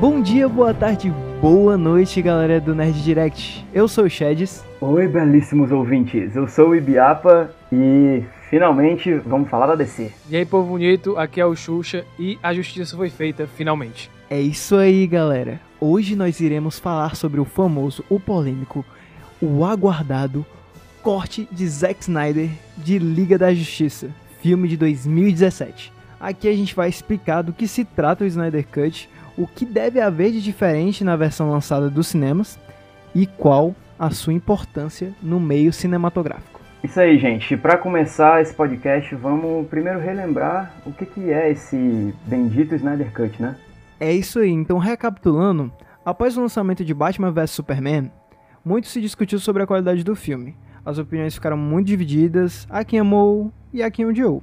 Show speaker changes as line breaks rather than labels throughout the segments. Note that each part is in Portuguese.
Bom dia, boa tarde, boa noite, galera do Nerd Direct. Eu sou o Sheds.
Oi, belíssimos ouvintes. Eu sou o Ibiapa e finalmente vamos falar da DC.
E aí, povo bonito, aqui é o Xuxa e a justiça foi feita finalmente.
É isso aí, galera. Hoje nós iremos falar sobre o famoso, o polêmico, o aguardado corte de Zack Snyder de Liga da Justiça, filme de 2017. Aqui a gente vai explicar do que se trata o Snyder Cut, o que deve haver de diferente na versão lançada dos cinemas e qual a sua importância no meio cinematográfico.
Isso aí, gente. Para começar esse podcast, vamos primeiro relembrar o que, que é esse bendito Snyder Cut, né?
É isso aí. Então, recapitulando, após o lançamento de Batman vs Superman, muito se discutiu sobre a qualidade do filme. As opiniões ficaram muito divididas, a quem amou e a quem odiou.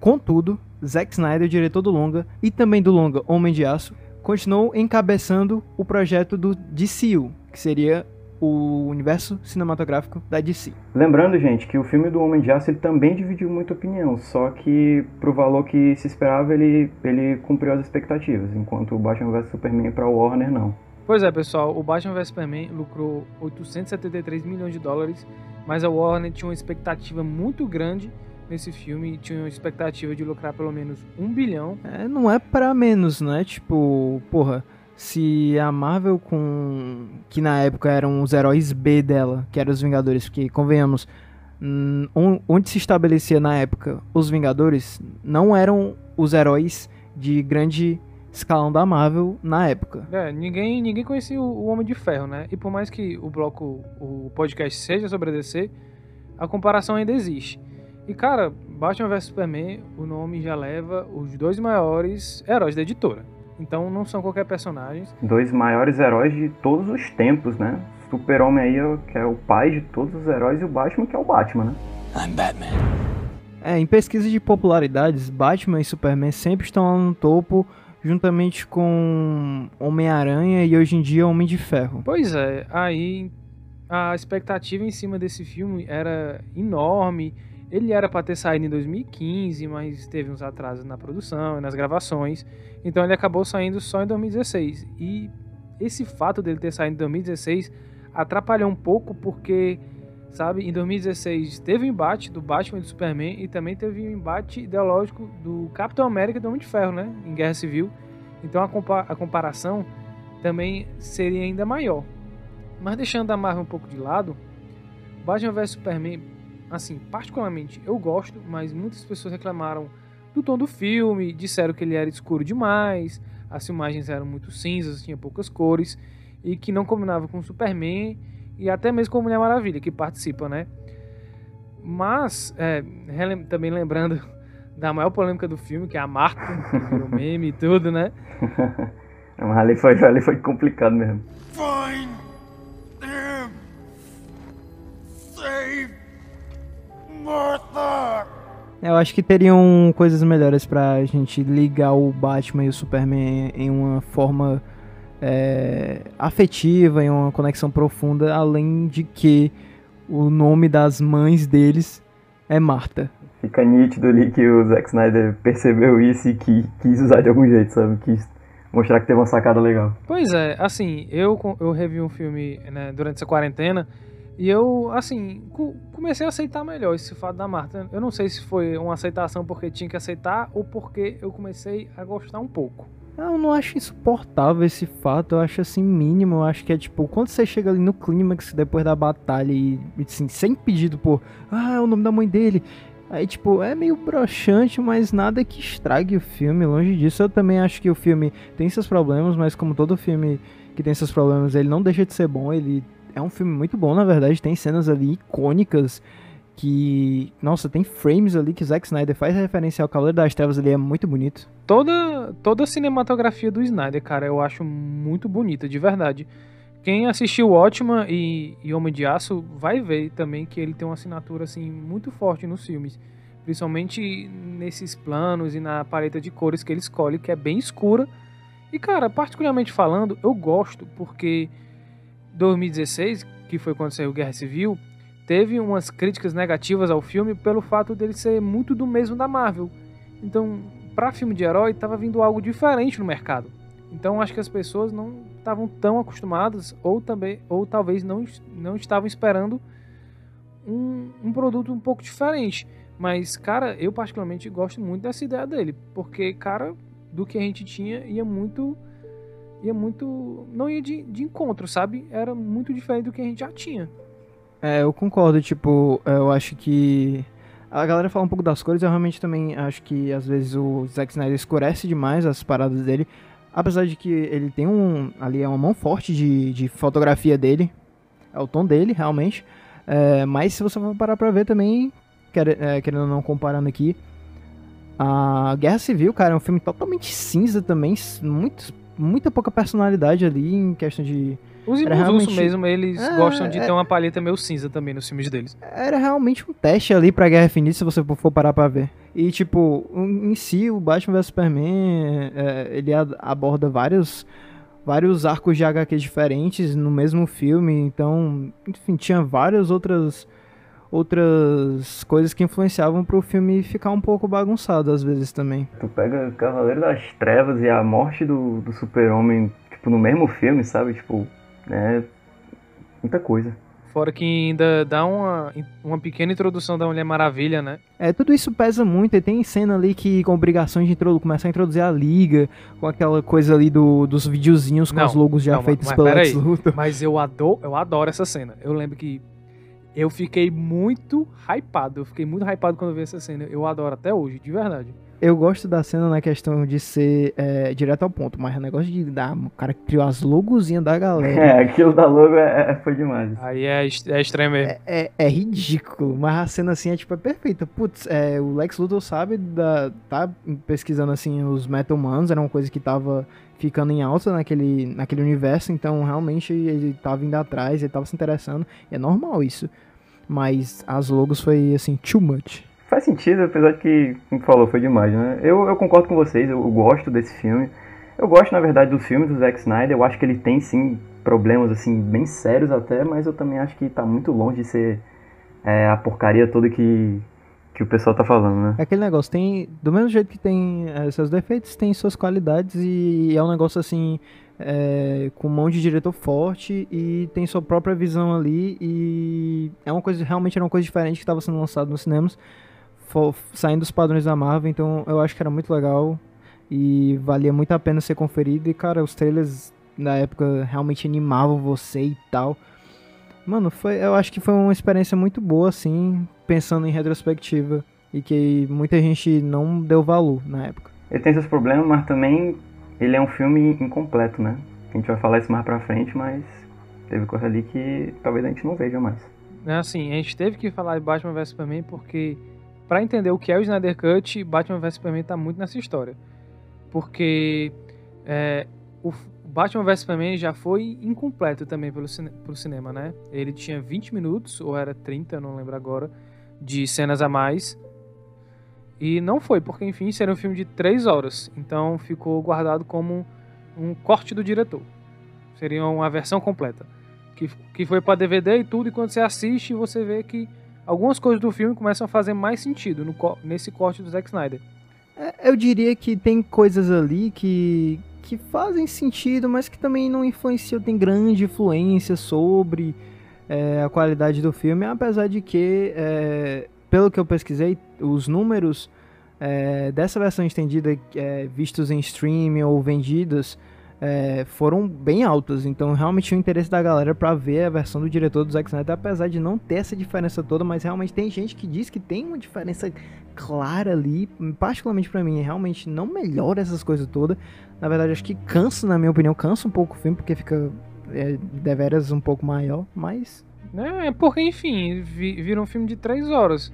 Contudo, Zack Snyder, diretor do longa e também do longa Homem de Aço, continuou encabeçando o projeto do DCU, que seria o universo cinematográfico da DC.
Lembrando, gente, que o filme do Homem de Aço ele também dividiu muita opinião, só que pro valor que se esperava ele, ele cumpriu as expectativas, enquanto o Batman vs Superman para o Warner não.
Pois é, pessoal, o Batman vs Superman lucrou 873 milhões de dólares, mas a Warner tinha uma expectativa muito grande nesse filme, tinha uma expectativa de lucrar pelo menos um bilhão.
É, não é para menos, né? Tipo, porra, se a Marvel com que na época eram os heróis B dela, que eram os Vingadores, porque convenhamos, onde se estabelecia na época os Vingadores não eram os heróis de grande escalão da Marvel na época.
É, ninguém, ninguém conhecia o Homem de Ferro, né? E por mais que o bloco, o podcast seja sobre a DC, a comparação ainda existe. E cara, Batman vs Superman, o nome já leva os dois maiores heróis da editora. Então não são qualquer personagens.
Dois maiores heróis de todos os tempos, né? Super-Homem aí, que é o pai de todos os heróis, e o Batman, que é o Batman, né? I'm Batman.
É, em pesquisa de popularidades, Batman e Superman sempre estão lá no topo, juntamente com Homem-Aranha e hoje em dia Homem de Ferro.
Pois é, aí a expectativa em cima desse filme era enorme. Ele era para ter saído em 2015, mas teve uns atrasos na produção e nas gravações. Então ele acabou saindo só em 2016. E esse fato dele ter saído em 2016 atrapalhou um pouco porque, sabe, em 2016 teve o embate do Batman e do Superman e também teve o embate ideológico do Capitão América e do Homem de Ferro, né, em Guerra Civil. Então a, compa a comparação também seria ainda maior. Mas deixando a Marvel um pouco de lado, Batman vs Superman, assim, particularmente eu gosto, mas muitas pessoas reclamaram do tom do filme, disseram que ele era escuro demais, as filmagens eram muito cinzas, tinha poucas cores e que não combinava com o Superman e até mesmo com a Mulher Maravilha, que participa, né? Mas, é, também lembrando da maior polêmica do filme, que é a Marta, que virou meme e tudo, né?
Mas ali foi, ali foi complicado mesmo. Find
Martha! Eu acho que teriam coisas melhores pra gente ligar o Batman e o Superman em uma forma é, afetiva, em uma conexão profunda, além de que o nome das mães deles é Marta.
Fica nítido ali que o Zack Snyder percebeu isso e que quis usar de algum jeito, sabe? Quis mostrar que teve uma sacada legal.
Pois é, assim, eu, eu revi um filme né, durante essa quarentena e eu, assim, comecei a aceitar melhor esse fato da Marta. Eu não sei se foi uma aceitação porque tinha que aceitar ou porque eu comecei a gostar um pouco.
Eu não acho insuportável esse fato, eu acho assim mínimo, eu acho que é tipo, quando você chega ali no clímax depois da batalha e assim, sem pedido por, ah, é o nome da mãe dele. Aí tipo, é meio broxante, mas nada que estrague o filme, longe disso. Eu também acho que o filme tem seus problemas, mas como todo filme que tem seus problemas, ele não deixa de ser bom, ele é um filme muito bom, na verdade. Tem cenas ali icônicas que, nossa, tem frames ali que Zack Snyder faz referência ao Cavaleiro das Trevas ali, é muito bonito.
Toda, toda a cinematografia do Snyder, cara, eu acho muito bonita, de verdade. Quem assistiu Ótima e, e Homem de Aço vai ver também que ele tem uma assinatura assim muito forte nos filmes, principalmente nesses planos e na paleta de cores que ele escolhe, que é bem escura. E cara, particularmente falando, eu gosto porque 2016, que foi quando saiu Guerra Civil, teve umas críticas negativas ao filme pelo fato dele ser muito do mesmo da Marvel. Então, para filme de herói, estava vindo algo diferente no mercado. Então acho que as pessoas não estavam tão acostumadas ou também ou talvez não, não estavam esperando um, um produto um pouco diferente. Mas, cara, eu particularmente gosto muito dessa ideia dele. Porque, cara, do que a gente tinha ia muito. Ia muito. não ia de, de encontro, sabe? Era muito diferente do que a gente já tinha.
É, eu concordo, tipo, eu acho que. A galera fala um pouco das cores, eu realmente também acho que às vezes o Zack Snyder escurece demais as paradas dele. Apesar de que ele tem um. Ali é uma mão forte de, de fotografia dele. É o tom dele, realmente. É, mas se você for parar pra ver também, quer, é, querendo ou não comparando aqui, a Guerra Civil, cara, é um filme totalmente cinza também, muito, muita pouca personalidade ali em questão de.
Os irmãos
realmente-
mesmo, eles
É,
gostam de
é-
ter uma palheta meio cinza também nos filmes deles.
Era realmente um teste ali pra Guerra Infinita, se você for parar pra ver. E, tipo, em si, o Batman vs Superman, é, ele a- aborda vários, vários arcos de HQ diferentes no mesmo filme, então, enfim, tinha várias outras outras coisas que influenciavam pro filme ficar um pouco bagunçado às vezes também.
Tu pega Cavaleiro das Trevas e a morte do, do super-homem, tipo, no mesmo filme, sabe? Tipo, é muita coisa.
Fora que ainda dá uma, uma pequena introdução da Mulher Maravilha, né?
É, tudo isso pesa muito, e tem cena ali que com obrigações de introdu começar a introduzir a liga, com aquela coisa ali do, dos videozinhos com
Não,
os logos já
não,
feitos
mas
pelo
peraí.
Lex Luthor.
Mas eu adoro, eu adoro essa cena. Eu lembro que eu fiquei muito hypado. Eu fiquei muito hypado quando eu vi essa cena. Eu adoro até hoje, de verdade.
Eu gosto da cena na questão de ser é, direto ao ponto, mas o negócio de dar, o cara que criou as logozinhas da galera.
É, aquilo da logo é, é- foi demais.
Aí é, é estranho mesmo.
É, é ridículo, mas a cena assim é tipo é perfeita. Putz, é, o Lex Luthor sabe da, tá pesquisando assim os Metal Mans, era uma coisa que tava ficando em alta naquele, naquele universo, então realmente ele tava indo atrás, ele tava se interessando, e é normal isso. Mas as logos foi assim, too much.
Faz sentido, apesar de que, como falou, foi demais, né? Eu, eu concordo com vocês, eu, eu gosto desse filme. Eu gosto, na verdade, dos filmes do Zack Snyder. Eu acho que ele tem, sim, problemas, assim, bem sérios até, mas eu também acho que tá muito longe de ser é, a porcaria toda que, que o pessoal tá falando, né?
É aquele negócio, tem. Do mesmo jeito que tem eh, seus defeitos, tem suas qualidades e é um negócio assim. é, com mão de diretor forte e tem sua própria visão ali e é uma coisa realmente era uma coisa diferente que estava sendo lançado nos cinemas saindo dos padrões da Marvel então eu acho que era muito legal e valia muito a pena ser conferido e cara os trailers na época realmente animavam você e tal mano foi eu acho que foi uma experiência muito boa assim pensando em retrospectiva e que muita gente não deu valor na época.
Ele tem seus problemas, mas também ele é um filme incompleto, né? A gente vai falar isso mais pra frente, mas teve coisa ali que talvez a gente não veja mais.
É assim, a gente teve que falar de Batman vs Superman porque, pra entender o que é o Snyder Cut, Batman vs Superman tá muito nessa história. Porque é, o Batman vs Superman já foi incompleto também pelo cine pro cinema, né? Ele tinha 20 minutos, ou era 30, não lembro agora, de cenas a mais. E não foi, porque enfim, seria um filme de 3 horas. Então ficou guardado como um corte do diretor. Seria uma versão completa que, que foi pra DVD e tudo, e quando você assiste, você vê que algumas coisas do filme começam a fazer mais sentido no, nesse corte do Zack Snyder.
É, Eu diria que tem coisas ali que, que fazem sentido, mas que também não influenciam, tem grande influência sobre é, a qualidade do filme, apesar de que, é, pelo que eu pesquisei, os números é, dessa versão estendida é, vistos em streaming ou vendidos é, foram bem altos, então realmente o interesse da galera pra ver a versão do diretor do Zack Snyder, apesar de não ter essa diferença toda, mas realmente tem gente que diz que tem uma diferença clara ali, particularmente pra mim, realmente não melhora essas coisas todas. Na verdade, acho que cansa, na minha opinião, cansa um pouco o filme, porque fica é, deveras um pouco maior, mas
É, porque, enfim, vi, vira um filme de 3 horas.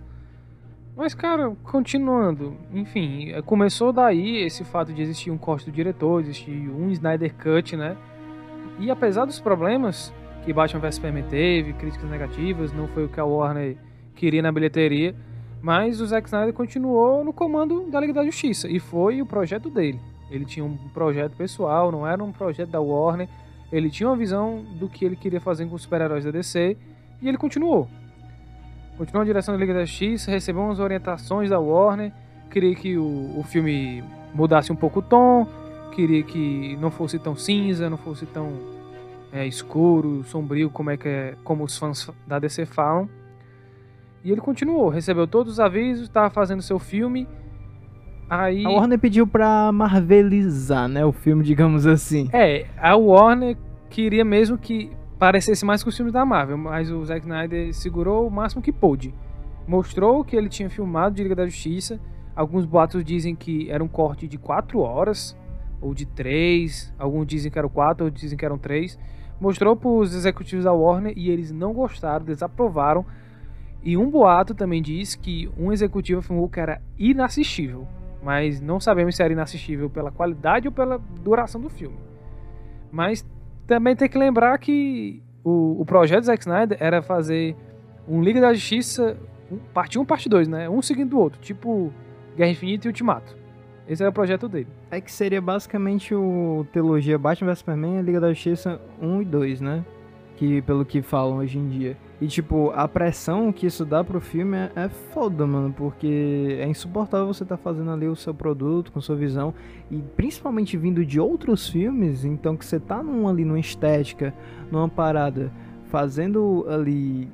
Mas, cara, continuando, enfim, é, começou daí esse fato de existir um corte do diretor, existir um Snyder Cut, né? E apesar dos problemas que Batman vs Superman teve, críticas negativas, não foi o que a Warner queria na bilheteria, mas o Zack Snyder continuou no comando da Liga da Justiça e foi o projeto dele. Ele tinha um projeto pessoal, não era um projeto da Warner. Ele tinha uma visão do que ele queria fazer com os super-heróis da DC e ele continuou. Continuou na direção da Liga da Justiça, recebeu umas orientações da Warner, queria que o, o filme mudasse um pouco o tom, queria que não fosse tão cinza, não fosse tão é, escuro, sombrio, como é que é, como os fãs da DC falam. E ele continuou, recebeu todos os avisos, estava fazendo seu filme. Aí
A Warner pediu pra marvelizar, né, o filme, digamos assim.
É, a Warner queria mesmo que parecesse mais com os filmes da Marvel, mas o Zack Snyder segurou o máximo que pôde. Mostrou que ele tinha filmado de Liga da Justiça. Alguns boatos dizem que era um corte de 4 horas, ou de 3. Alguns dizem que eram 4, outros dizem que eram 3. Mostrou para os executivos da Warner e eles não gostaram, desaprovaram. E um boato também diz que um executivo afirmou que era inassistível. Mas não sabemos se era inassistível pela qualidade ou pela duração do filme. Mas também tem que lembrar que o, o projeto do Zack Snyder era fazer um Liga da Justiça, um, parte 1 parte 2, né? Um seguindo o outro, tipo Guerra Infinita e Ultimato. Esse era o projeto dele.
É que seria basicamente o trilogia Batman vs Superman Liga da Justiça 1 e 2, né? Que, pelo que falam hoje em dia. E, tipo, a pressão que isso dá pro filme é, é foda, mano, porque é insuportável você tá fazendo ali o seu produto com sua visão, e principalmente vindo de outros filmes, então que você tá num, ali numa estética, numa parada, fazendo ali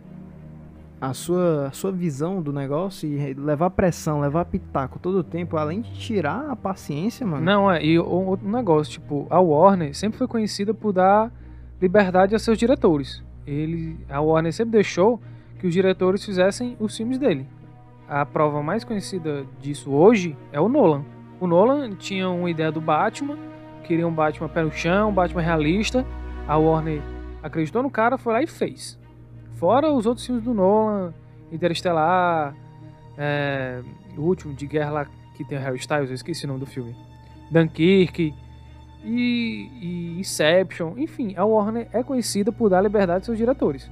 a sua, a sua visão do negócio e levar pressão, levar pitaco todo o tempo, além de tirar a paciência, mano.
Não, é, e outro negócio, tipo, a Warner sempre foi conhecida por dar liberdade a seus diretores. Ele, a Warner sempre deixou que os diretores fizessem os filmes dele. A prova mais conhecida disso hoje é o Nolan. O Nolan tinha uma ideia do Batman, queria um Batman pé no chão, um Batman realista. A Warner acreditou no cara, foi lá e fez. Fora os outros filmes do Nolan, Interestelar, é, o último de guerra lá que tem o Harry Styles, eu esqueci o nome do filme. Dunkirk e, e Inception. Enfim, a Warner é conhecida por dar liberdade aos seus diretores.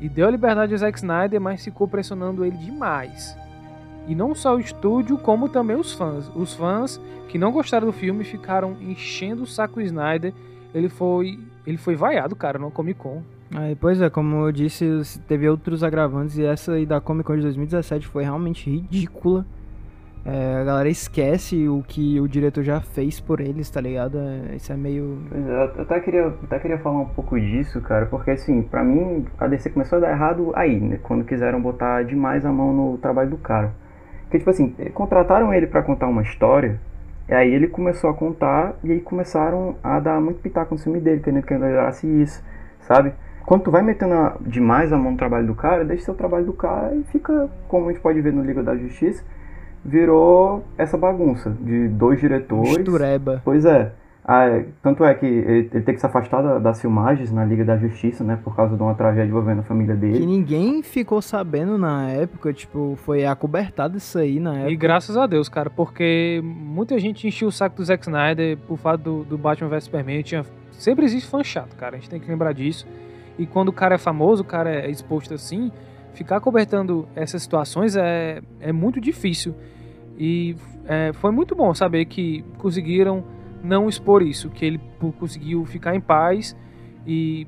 E deu liberdade ao Zack Snyder, mas ficou pressionando ele demais. E não só o estúdio, como também os fãs. Os fãs que não gostaram do filme ficaram enchendo o saco do Snyder. Ele foi, ele foi vaiado, cara, no Comic Con.
Aí, pois é, como eu disse, teve outros agravantes e essa aí da Comic Con de 2017 foi realmente ridícula. É, a galera esquece o que o diretor já fez por eles, tá ligado? É, isso é meio.
É, eu até queria, até queria falar um pouco disso, cara, porque assim, pra mim a DC começou a dar errado aí, né? Quando quiseram botar demais a mão no trabalho do cara. Porque, tipo assim, contrataram ele para contar uma história, e aí ele começou a contar, e aí começaram a dar muito pitaco no filme dele, querendo que ele melhorasse isso, sabe? Quando tu vai metendo a, demais a mão no trabalho do cara, deixa seu trabalho do cara e fica, como a gente pode ver no Liga da Justiça, virou essa bagunça de dois diretores.
Mistureba.
Pois é. Ah, tanto é que ele, ele tem que se afastar da, das filmagens na Liga da Justiça, né? Por causa de uma tragédia envolvendo a família dele.
Que ninguém ficou sabendo na época, tipo, foi acobertado isso aí na época.
E graças a Deus, cara, porque muita gente enchia o saco do Zack Snyder por fato do, do Batman vs Superman. Tinha, sempre existe fã chato, cara. A gente tem que lembrar disso. E quando o cara é famoso, o cara é exposto assim, ficar cobertando essas situações é, é muito difícil. E é, foi muito bom saber que conseguiram não expor isso, que ele conseguiu ficar em paz e,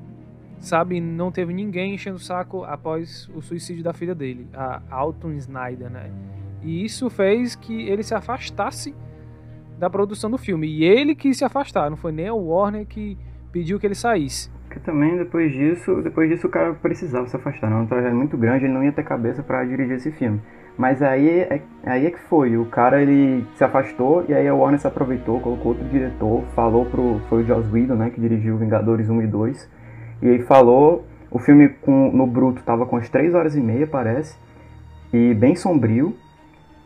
sabe, não teve ninguém enchendo o saco após o suicídio da filha dele, a Alton Snyder, né? E isso fez que ele se afastasse da produção do filme. E ele quis se afastar, não foi nem a Warner que pediu que ele saísse.
Porque também depois disso, depois disso o cara precisava se afastar, não, um trajeto muito grande, ele não ia ter cabeça para dirigir esse filme. Mas aí é, aí é que foi, o cara ele se afastou e aí a Warner se aproveitou, colocou outro diretor, falou pro. Foi o Joss Whedon, né, que dirigiu Vingadores 1 e 2. E aí falou, o filme com, no bruto tava com as 3 horas e meia, parece, e bem sombrio.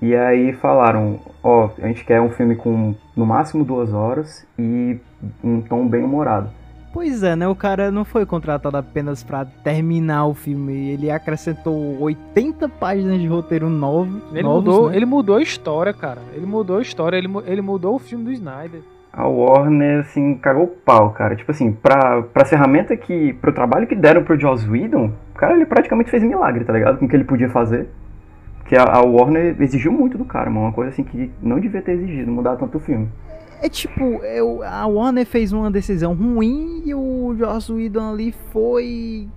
E aí falaram, ó, a gente quer um filme com no máximo duas horas e um tom bem humorado.
Pois é, né? O cara não foi contratado apenas para terminar o filme. Ele acrescentou 80 páginas de roteiro novo.
Ele,
novos,
mudou,
né?
ele mudou a história, cara. Ele mudou a história, ele, ele mudou o filme do Snyder.
A Warner, assim, cagou o pau, cara. Tipo assim, pra, pra ferramenta que. pro trabalho que deram pro Joss Whedon, o cara ele praticamente fez milagre, tá ligado? Com o que ele podia fazer. Que a, a Warner exigiu muito do cara, mano. Uma coisa assim que não devia ter exigido, mudar tanto o filme.
É tipo, eu, a Warner fez uma decisão ruim e o Joss Whedon ali foi.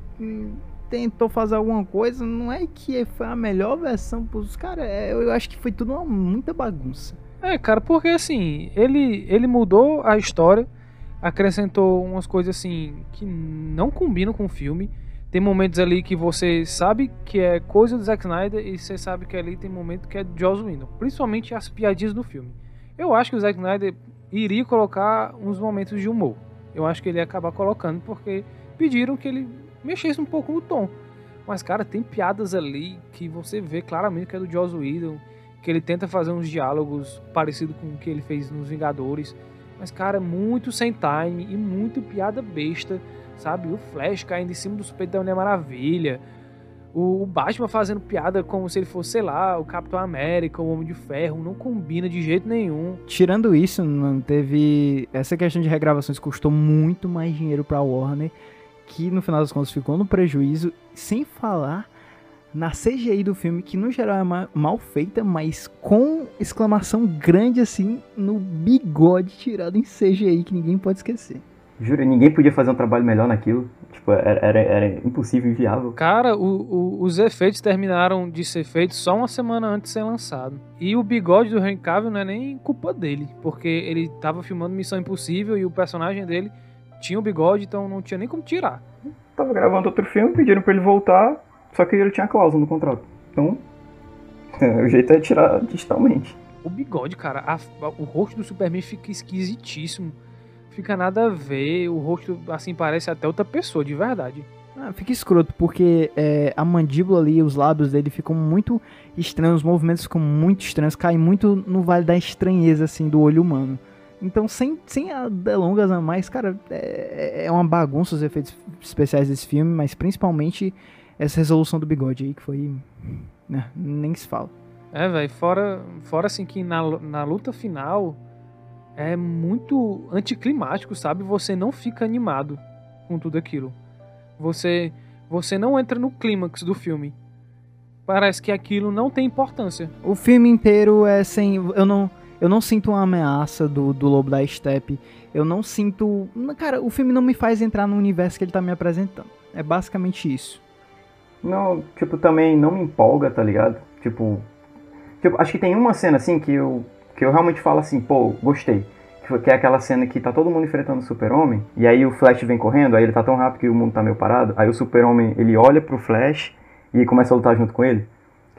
tentou fazer alguma coisa. Não é que foi a melhor versão pros caras. é, Eu acho que foi tudo uma muita bagunça.
É, cara, porque assim, ele, ele mudou a história, acrescentou umas coisas assim que não combinam com o filme. Tem momentos ali que você sabe que é coisa do Zack Snyder e você sabe que ali tem momento que é de Joss Whedon, principalmente as piadinhas do filme. Eu acho que o Zack Snyder iria colocar uns momentos de humor. Eu acho que ele ia acabar colocando porque pediram que ele mexesse um pouco no tom. Mas, cara, tem piadas ali que você vê claramente que é do Joss Whedon, que ele tenta fazer uns diálogos parecidos com o que ele fez nos Vingadores. Mas, cara, muito sem time e muito piada besta, sabe? O Flash caindo em cima do peito da Maravilha. O Batman fazendo piada como se ele fosse, sei lá, o Capitão América, o Homem de Ferro, não combina de jeito nenhum.
Tirando isso, não teve. Essa questão de regravações custou muito mais dinheiro pra Warner, que no final das contas ficou no prejuízo, sem falar na CGI do filme, que no geral é mal feita, mas com exclamação grande assim no bigode tirado em CGI, que ninguém pode esquecer.
Juro, ninguém podia fazer um trabalho melhor naquilo. Tipo, era, era, era impossível, inviável.
Cara, o, o, os efeitos terminaram de ser feitos só uma semana antes de ser lançado. E o bigode do Henry Cavill não é nem culpa dele, porque ele tava filmando Missão Impossível e o personagem dele tinha o bigode, então não tinha nem como tirar.
Tava gravando outro filme, pediram pra ele voltar, só que ele tinha cláusula no contrato. Então, o jeito é tirar digitalmente.
O bigode, cara, a, o rosto do Superman fica esquisitíssimo fica nada a ver, o rosto assim parece até outra pessoa, de verdade.
Ah, fica escroto, porque é, a mandíbula ali, os lábios dele ficam muito estranhos, os movimentos ficam muito estranhos, caem muito no vale da estranheza, assim, do olho humano. Então, sem, sem delongas a mais, cara, é, é uma bagunça os efeitos especiais desse filme, mas principalmente essa resolução do bigode aí, que foi. Né, nem se fala.
É, velho, fora, fora assim que na, na luta final é muito anticlimático, sabe? Você não fica animado com tudo aquilo. Você você não entra no clímax do filme. Parece que aquilo não tem importância.
O filme inteiro é sem eu não eu não sinto uma ameaça do, do Lobo da Steppe. Eu não sinto. Cara, o filme não me faz entrar no universo que ele tá me apresentando. É basicamente isso.
Não, tipo, também não me empolga, tá ligado? Tipo. Tipo, acho que tem uma cena assim que eu que eu realmente falo assim, pô, gostei. Que é aquela cena que tá todo mundo enfrentando o super-homem, e aí o Flash vem correndo, aí ele tá tão rápido que o mundo tá meio parado, aí o super-homem, ele olha pro Flash e começa a lutar junto com ele.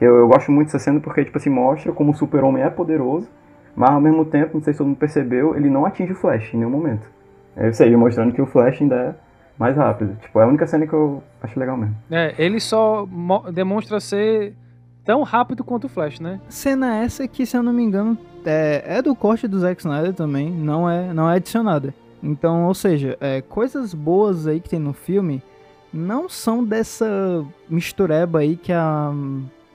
Eu, eu gosto muito dessa cena porque, tipo assim, mostra como o super-homem é poderoso, mas ao mesmo tempo, não sei se todo mundo percebeu, ele não atinge o Flash em nenhum momento. É isso aí, mostrando que o Flash ainda é mais rápido. Tipo, é a única cena que eu acho legal mesmo.
É, ele só demonstra ser tão rápido quanto o Flash, né?
Cena essa que, se eu não me engano, é, é do corte do Zack Snyder também, não é, não é adicionada. Então, ou seja, é, coisas boas aí que tem no filme não são dessa mistureba aí que a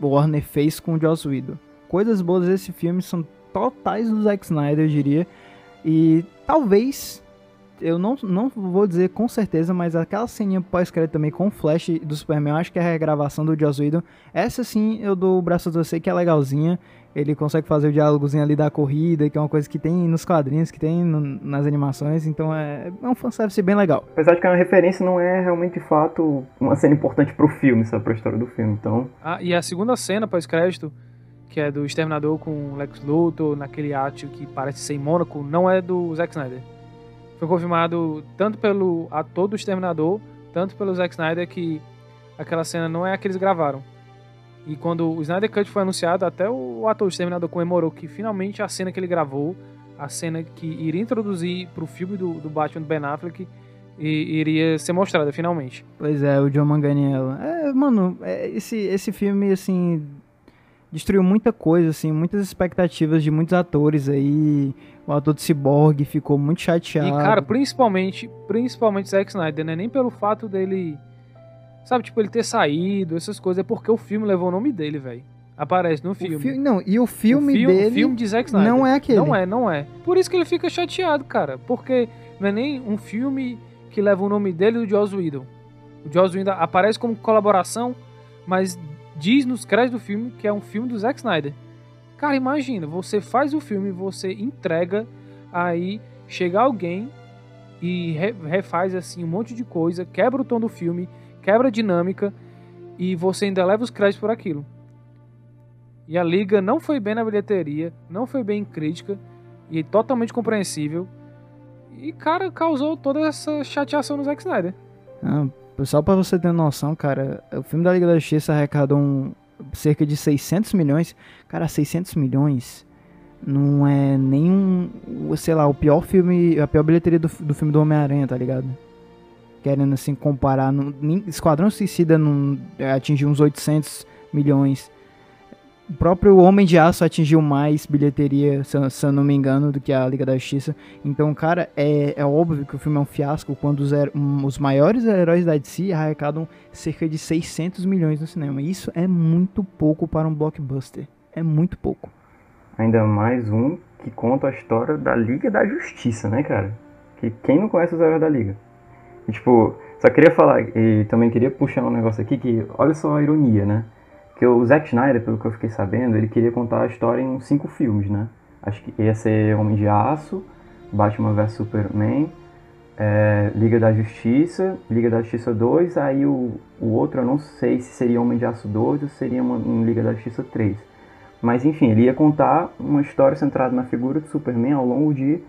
Warner fez com o Joss Whedon. Coisas boas desse filme são totais do Zack Snyder, eu diria. E talvez eu não, não vou dizer com certeza, mas aquela ceninha pós-crédito também com o Flash do Superman, eu acho que é a regravação do Joss Whedon. Essa sim eu dou o braço a você que é legalzinha. Ele consegue fazer o diálogozinho ali da corrida, que é uma coisa que tem nos quadrinhos, que tem no, nas animações, então é, é um fanservice bem legal.
Apesar de que a referência não é realmente de fato uma cena importante pro filme, sabe, pra história do filme, então...
Ah, e a segunda cena pós-crédito, que é do Exterminador com o Lex Luthor, naquele átio que parece ser em Mônaco, não é do Zack Snyder foi confirmado tanto pelo ator do Exterminador, tanto pelo Zack Snyder, que aquela cena não é a que eles gravaram. E quando o Snyder Cut foi anunciado, até o ator do Exterminador comemorou que finalmente a cena que ele gravou, a cena que iria introduzir para o filme do, do Batman do Ben Affleck, e, iria ser mostrada finalmente.
Pois é, o John Manganiello. É, mano, é, esse, esse filme, assim, destruiu muita coisa, assim, muitas expectativas de muitos atores aí. O ator de Cyborg ficou muito chateado.
E, cara, principalmente, principalmente Zack Snyder, né? Nem pelo fato dele. Sabe, tipo, ele ter saído, essas coisas, é porque o filme levou o nome dele, velho. Aparece no filme.
Fi não, e o filme, o filme dele. O
filme de Zack Snyder.
Não é aquele.
Não é, não é. Por isso que ele fica chateado, cara. Porque não é nem um filme que leva o nome dele do Joss Whedon. O Joss Whedon aparece como colaboração, mas diz nos créditos do filme que é um filme do Zack Snyder. Cara, imagina, você faz o filme, você entrega, aí chega alguém e refaz assim um monte de coisa, quebra o tom do filme, quebra a dinâmica e você ainda leva os créditos por aquilo. E a liga não foi bem na bilheteria, não foi bem em crítica, e totalmente compreensível. E, cara, causou toda essa chateação no Zack Snyder.
Ah, só pra você ter noção, cara, o filme da Liga da Justiça arrecadou um, cerca de 600 milhões. Cara, 600 milhões não é nenhum, sei lá, o pior filme, a pior bilheteria do, do filme do Homem-Aranha, tá ligado? Querendo assim comparar, no, Esquadrão Suicida não atingiu uns 800 milhões. O próprio Homem de Aço atingiu mais bilheteria, se, se eu não me engano, do que a Liga da Justiça. Então, cara, é, é óbvio que o filme é um fiasco quando os, um, os maiores heróis da DC arrecadam cerca de 600 milhões no cinema. Isso é muito pouco para um blockbuster. É muito pouco.
Ainda mais um que conta a história da Liga da Justiça, né, cara? Que quem não conhece os heróis da Liga? E, tipo, só queria falar, e também queria puxar um negócio aqui que, olha só a ironia, né? Que o Zack Snyder, pelo que eu fiquei sabendo, ele queria contar a história em cinco filmes, né? Acho que ia ser Homem de Aço, Batman vs Superman, é, Liga da Justiça, Liga da Justiça 2, aí o, o outro eu não sei se seria Homem de Aço 2 ou seria uma, um Liga da Justiça 3. Mas enfim, ele ia contar uma história centrada na figura de Superman ao longo de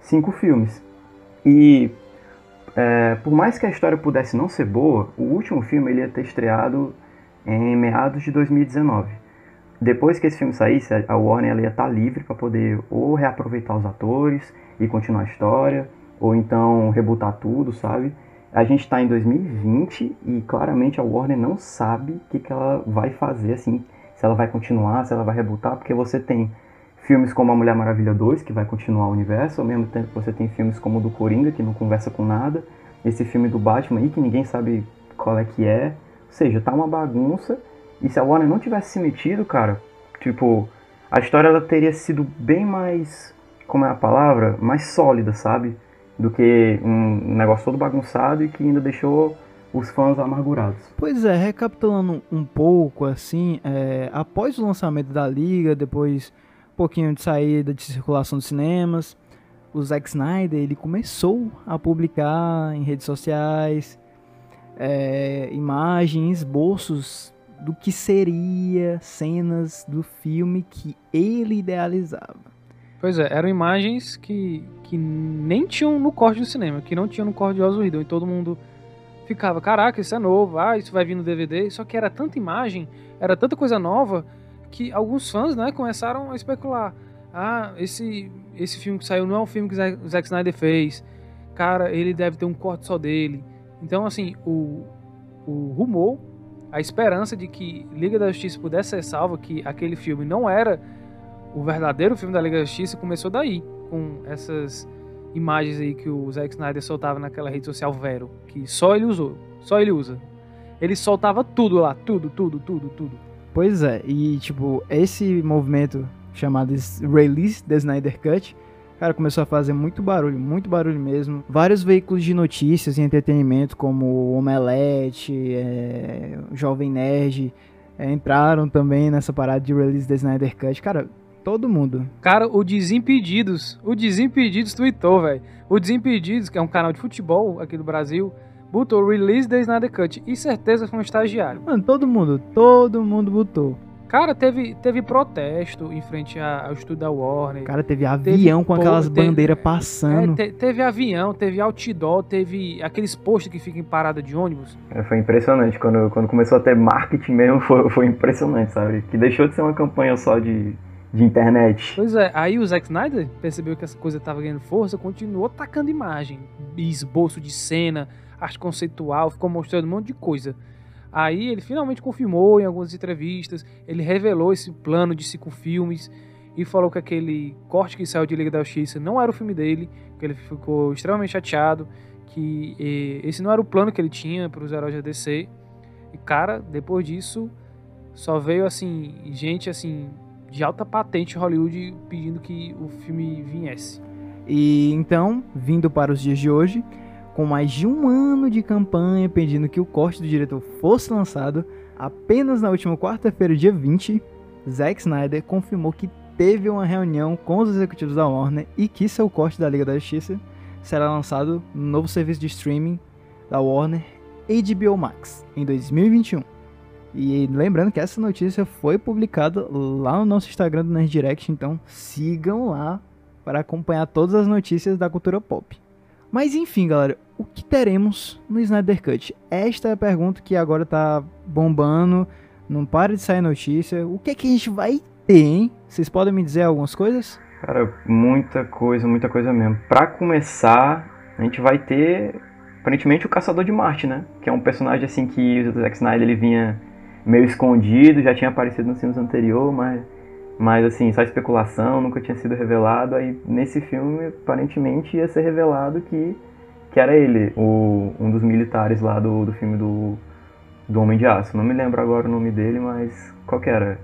cinco filmes. E é, por mais que a história pudesse não ser boa, o último filme ele ia ter estreado em meados de 2019. Depois que esse filme saísse, a Warner ela ia estar livre para poder ou reaproveitar os atores e continuar a história, ou então rebutar tudo, sabe? A gente está em 2020 e claramente a Warner não sabe o que, que ela vai fazer, assim, se ela vai continuar, se ela vai rebutar, porque você tem filmes como A Mulher Maravilha 2, que vai continuar o universo, ao mesmo tempo você tem filmes como o do Coringa, que não conversa com nada, esse filme do Batman aí, que ninguém sabe qual é que é, seja, tá uma bagunça. E se a Warner não tivesse se metido, cara, tipo, a história ela teria sido bem mais, como é a palavra, mais sólida, sabe? Do que um negócio todo bagunçado e que ainda deixou os fãs amargurados.
Pois é, recapitulando um pouco, assim, é, após o lançamento da Liga, depois pouquinho de saída de circulação dos cinemas, o Zack Snyder ele começou a publicar em redes sociais é, imagens, esboços do que seria cenas do filme que ele idealizava.
Pois é, eram imagens que, que nem tinham no corte do cinema, que não tinham no corte de Joss Whedon, e todo mundo ficava, caraca, isso é novo, ah, isso vai vir no DVD, só que era tanta imagem, era tanta coisa nova, que alguns fãs, né, começaram a especular, ah, esse, esse filme que saiu não é um filme que o Zack Snyder fez, cara, ele deve ter um corte só dele, então, assim, o, o rumor, a esperança de que Liga da Justiça pudesse ser salva, que aquele filme não era o verdadeiro filme da Liga da Justiça, começou daí, com essas imagens aí que o Zack Snyder soltava naquela rede social Vero, que só ele usou, só ele usa. Ele soltava tudo lá, tudo, tudo, tudo, tudo.
Pois é, e tipo, esse movimento chamado Release the Snyder Cut Cara, começou a fazer muito barulho, muito barulho mesmo. Vários veículos de notícias e entretenimento, como Omelete, é, Jovem Nerd, é, entraram também nessa parada de release da Snyder Cut. Cara, todo mundo.
Cara, o Desimpedidos, o Desimpedidos tweetou, velho. O Desimpedidos, que é um canal de futebol aqui do Brasil, botou release da Snyder Cut. E certeza foi um estagiário.
Mano, todo mundo, todo mundo botou.
Cara, teve, teve protesto em frente ao estúdio da Warner.
Cara, teve avião teve, com aquelas bandeiras passando.
É, te, teve avião, teve outdoor, teve aqueles postos que ficam em parada de ônibus.
É, foi impressionante. Quando, quando começou a ter marketing mesmo, foi, foi impressionante, sabe? Que deixou de ser uma campanha só de, de internet.
Pois é, aí o Zack Snyder percebeu que essa coisa tava ganhando força, continuou tacando imagem, esboço de cena, arte conceitual, ficou mostrando um monte de coisa. Aí ele finalmente confirmou em algumas entrevistas, ele revelou esse plano de cinco filmes e falou que aquele corte que saiu de Liga da Justiça não era o filme dele, que ele ficou extremamente chateado, que esse não era o plano que ele tinha para os heróis da DC. E cara, depois disso, só veio assim, gente assim, de alta patente Hollywood pedindo que o filme viesse.
E então, vindo para os dias de hoje, com mais de um ano de campanha pedindo que o corte do diretor fosse lançado, apenas na última quarta-feira, dia 20, Zack Snyder confirmou que teve uma reunião com os executivos da Warner e que seu corte da Liga da Justiça será lançado no novo serviço de streaming da Warner HBO Max em 2021. E lembrando que essa notícia foi publicada lá no nosso Instagram do Nerd Direct, então sigam lá para acompanhar todas as notícias da cultura pop. Mas enfim, galera, o que teremos no Snyder Cut? Esta é a pergunta que agora tá bombando, não para de sair notícia. O que é que a gente vai ter, hein? Vocês podem me dizer algumas coisas?
Cara, muita coisa, muita coisa mesmo. Pra começar, a gente vai ter aparentemente o Caçador de Marte, né? Que é um personagem assim que o Zack Snyder ele vinha meio escondido, já tinha aparecido nos filmes anteriores, mas mas assim, só especulação, nunca tinha sido revelado. Aí nesse filme, aparentemente ia ser revelado que que era ele, o, um dos militares lá do, do filme do, do Homem de Aço. Não me lembro agora o nome dele, mas qual que era?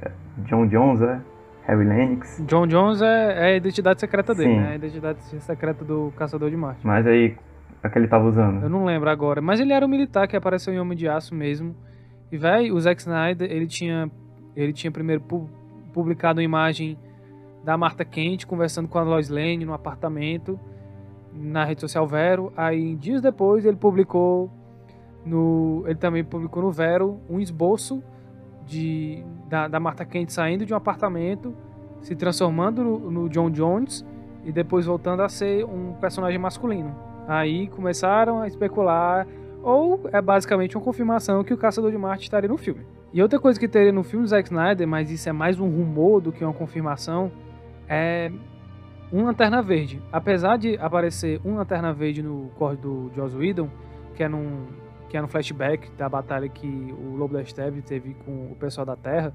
John Jones, é? Harry Lennox.
John Jones é, é a identidade secreta dele, Sim. né? A identidade secreta do Caçador de Marte.
Mas aí, a que ele tava usando?
Eu não lembro agora. Mas ele era um militar que apareceu em Homem de Aço mesmo. E, velho, o Zack Snyder, ele tinha, ele tinha primeiro publicado uma imagem da Marta Kent conversando com a Lois Lane no apartamento na rede social Vero. Aí, dias depois, ele publicou no. Ele também publicou no Vero um esboço de, da, da Martha Kent saindo de um apartamento, se transformando no, no John Jones e depois voltando a ser um personagem masculino. Aí começaram a especular, ou é basicamente uma confirmação que o Caçador de Marte estaria no filme. E outra coisa que teria no filme do Zack Snyder, mas isso é mais um rumor do que uma confirmação, é um Lanterna Verde. Apesar de aparecer um Lanterna Verde no corte do Joss Whedon, que é num, que é no flashback da batalha que o Lobo da Steppe teve com o pessoal da Terra,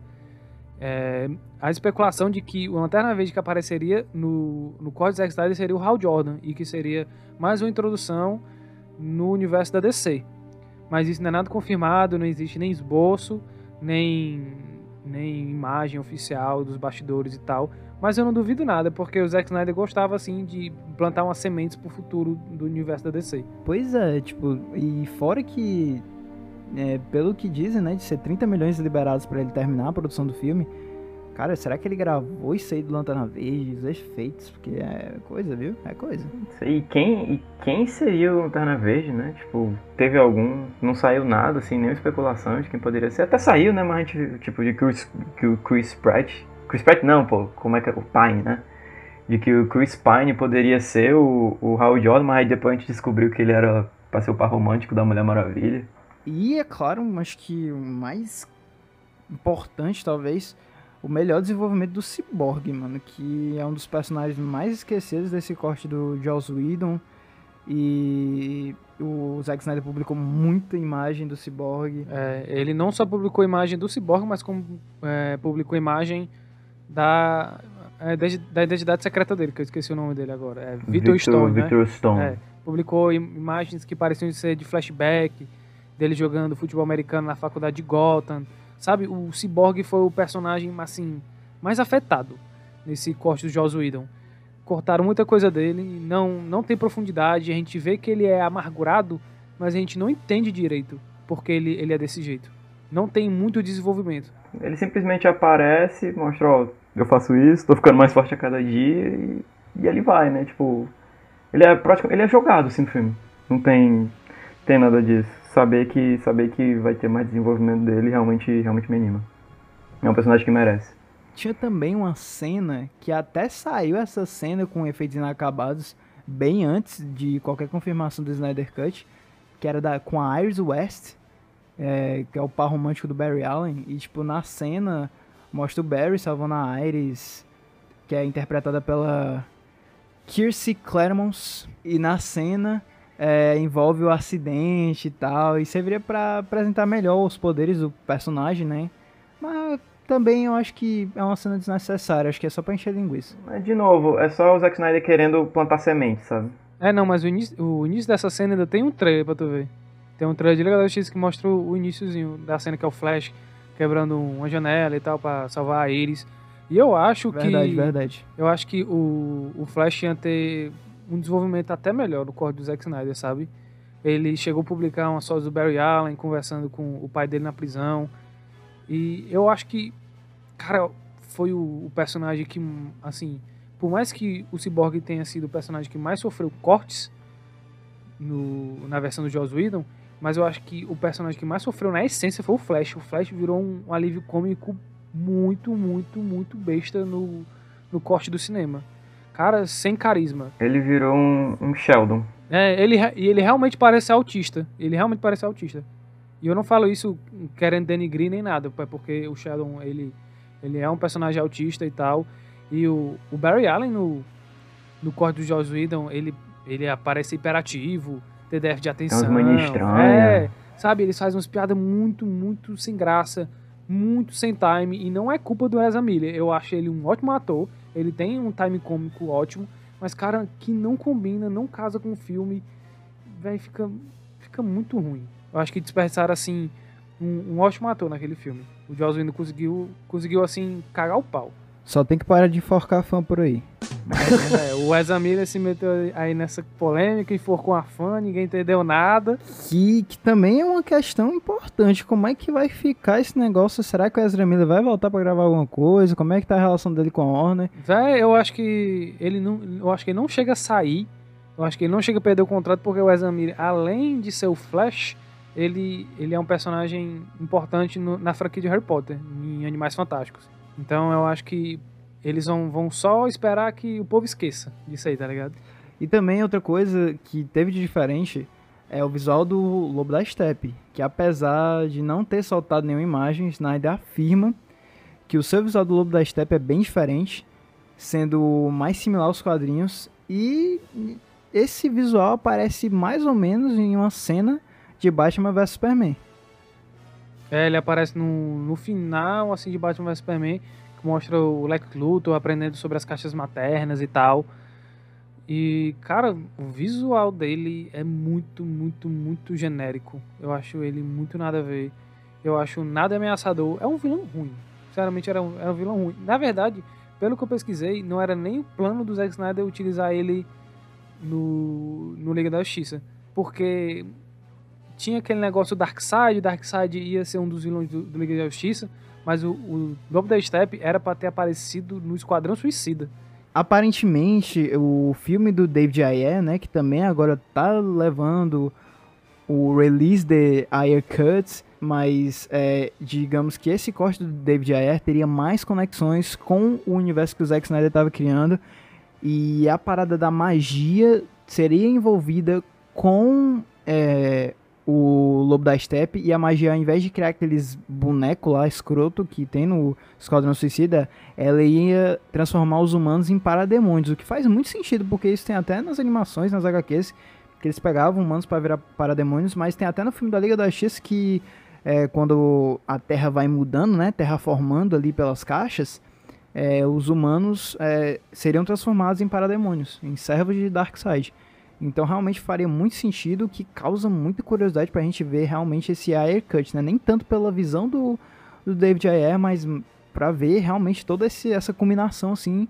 é, a especulação de que o Lanterna Verde que apareceria no, no corte do Zack Snyder seria o Hal Jordan e que seria mais uma introdução no universo da DC. Mas isso não é nada confirmado, não existe nem esboço, nem, nem imagem oficial dos bastidores e tal. Mas eu não duvido nada, porque o Zack Snyder gostava, assim, de plantar umas sementes pro futuro do universo da DC.
Pois é, tipo, e fora que, é, pelo que dizem, né, de ser 30 milhões liberados para ele terminar a produção do filme, cara, será que ele gravou isso aí do Lanterna Verde, os efeitos? Porque é coisa, viu? É coisa.
E quem, e quem seria o Lanterna Verde, né? Tipo, teve algum, não saiu nada, assim, nenhuma especulação de quem poderia ser. Até saiu, né, mas a gente, tipo, de que o Chris Pratt Chris Pratt não, pô, como é que é? O Pine, né? De que o Chris Pine poderia ser o, o Hal Jordan, mas aí depois a gente descobriu que ele era pra ser o par romântico da Mulher Maravilha.
E é claro, acho que o mais importante, talvez, o melhor desenvolvimento do Cyborg, mano, que é um dos personagens mais esquecidos desse corte do Joss Whedon. E o Zack Snyder publicou muita imagem do Cyborg.
É, ele não só publicou imagem do Cyborg, mas como é, publicou imagem da, é, da identidade secreta dele, que eu esqueci o nome dele agora. É Victor, Victor Stone.
Né? Victor
né?
Stone.
É, publicou imagens que pareciam ser de flashback, dele jogando futebol americano na faculdade de Gotham. Sabe, o Cyborg foi o personagem assim, mais afetado nesse corte do Joss Whedon. Cortaram muita coisa dele, não, não tem profundidade, a gente vê que ele é amargurado, mas a gente não entende direito porque ele, ele é desse jeito. Não tem muito desenvolvimento.
Ele simplesmente aparece, mostra, ó, eu faço isso, tô ficando mais forte a cada dia e, e ele vai, né? Tipo, ele é praticamente, ele é jogado assim no filme. Não tem tem nada disso. Saber que saber que vai ter mais desenvolvimento dele realmente realmente me anima. É um personagem que merece.
Tinha também uma cena que até saiu essa cena com efeitos inacabados bem antes de qualquer confirmação do Snyder Cut, que era da, com a Iris West, é, que é o par romântico do Barry Allen, e tipo, na cena mostra o Barry salvando a Iris, que é interpretada pela Kiersey Claremont, e na cena é, envolve o acidente e tal, e serviria para apresentar melhor os poderes do personagem, né? Mas também eu acho que é uma cena desnecessária, acho que é só pra encher linguiça.
Mas de novo, é só o Zack Snyder querendo plantar semente, sabe?
É, não, mas o início, o início dessa cena ainda tem um trailer pra tu ver. Tem um trailer de Liga da Justiça que mostra o iníciozinho da cena que é o Flash quebrando uma janela e tal para salvar a Iris. E eu acho
verdade,
que.
Verdade, verdade.
Eu acho que o, o Flash ia ter um desenvolvimento até melhor no corte do Zack Snyder, sabe? Ele chegou a publicar uma só do Barry Allen conversando com o pai dele na prisão. E eu acho que, cara, foi o, o personagem que, assim, por mais que o Cyborg tenha sido o personagem que mais sofreu cortes no, na versão do Joss Whedon, mas eu acho que o personagem que mais sofreu na essência foi o Flash. O Flash virou um, um alívio cômico muito, muito, muito besta no, no corte do cinema. Cara, sem carisma.
Ele virou um, um Sheldon.
É, ele, e ele realmente parece autista. Ele realmente parece autista. E eu não falo isso querendo denigrir nem nada, é porque o Sheldon, ele, ele é um personagem autista e tal. E o, o Barry Allen no, no corte do Joss Whedon, ele, ele aparece hiperativo, TDF de atenção.
É estranhas.
É, sabe, eles fazem umas piadas muito, muito sem graça, muito sem time, e não é culpa do Ezra Miller. Eu acho ele um ótimo ator, ele tem um time cômico ótimo, mas, cara, que não combina, não casa com o filme, velho, fica, fica muito ruim. Eu acho que desperdiçaram, assim, um, um ótimo ator naquele filme. O Joss Whedon conseguiu, conseguiu, assim, cagar o pau.
Só tem que parar de enforcar fã por aí.
É, o Ezra Miller se meteu aí nessa polêmica, enforcou a fã, ninguém entendeu nada.
Que, que também é uma questão importante. Como é que vai ficar esse negócio? Será que o Ezra Miller vai voltar para gravar alguma coisa? Como é que tá a relação dele com a Warner?
Véi, eu acho que ele não. Eu acho que ele não chega a sair. Eu acho que ele não chega a perder o contrato porque o Ezra Miller, além de ser o Flash, ele, ele é um personagem importante no, na franquia de Harry Potter, em Animais Fantásticos. Então eu acho que eles vão, vão só esperar que o povo esqueça disso aí, tá ligado?
E também outra coisa que teve de diferente é o visual do Lobo da Steppe, que apesar de não ter soltado nenhuma imagem, Snyder afirma que o seu visual do Lobo da Steppe é bem diferente, sendo mais similar aos quadrinhos, e esse visual aparece mais ou menos em uma cena de Batman vs Superman.
É, ele aparece no, no final, assim, de Batman vs Superman, que mostra o Lex Luthor aprendendo sobre as caixas maternas e tal. E, cara, o visual dele é muito, muito, muito genérico. Eu acho ele muito nada a ver. Eu acho nada ameaçador. É um vilão ruim. Sinceramente, era um, era um vilão ruim. Na verdade, pelo que eu pesquisei, não era nem o plano do Zack Snyder utilizar ele no, no Liga da Justiça. Porque tinha aquele negócio do Darkseid, Darkseid ia ser um dos vilões do, do Liga da Justiça, mas o, o da Steppe era para ter aparecido no Esquadrão Suicida.
Aparentemente, o filme do David Ayer, né, que também agora tá levando o release de Ayer Cuts, mas é, digamos que esse corte do David Ayer teria mais conexões com o universo que o Zack Snyder estava criando e a parada da magia seria envolvida com é, o Lobo da Steppe e a magia, ao invés de criar aqueles bonecos lá, escroto, que tem no Esquadrão Suicida, ela ia transformar os humanos em parademônios, o que faz muito sentido, porque isso tem até nas animações, nas HQs, que eles pegavam humanos para virar parademônios, mas tem até no filme da Liga da X que é, quando a Terra vai mudando, né, Terra formando ali pelas caixas, é, os humanos é, seriam transformados em parademônios, em servos de Darkseid. Então realmente faria muito sentido, que causa muita curiosidade pra gente ver realmente esse Ayer Cut, né? Nem tanto pela visão do, do David Ayer, mas para ver realmente toda esse, essa combinação assim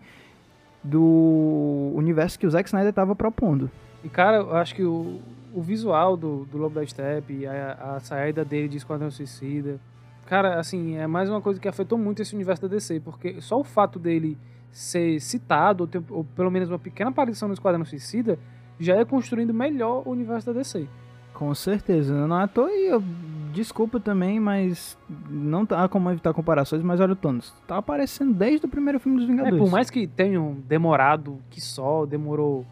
do universo que o Zack Snyder estava propondo.
E cara, eu acho que o, o visual do, do Lobo da Steppe, a, a saída dele de Esquadrão Suicida, cara, assim, é mais uma coisa que afetou muito esse universo da DC, porque só o fato dele ser citado, ou, ter, ou pelo menos uma pequena aparição no Esquadrão Suicida, já é construindo melhor o universo da DC.
Com certeza. Não é à toa e eu desculpa também, mas não tá como evitar comparações, mas olha o Thanos, tá aparecendo desde o primeiro filme dos Vingadores.
É, por mais que tenham demorado, que só demorou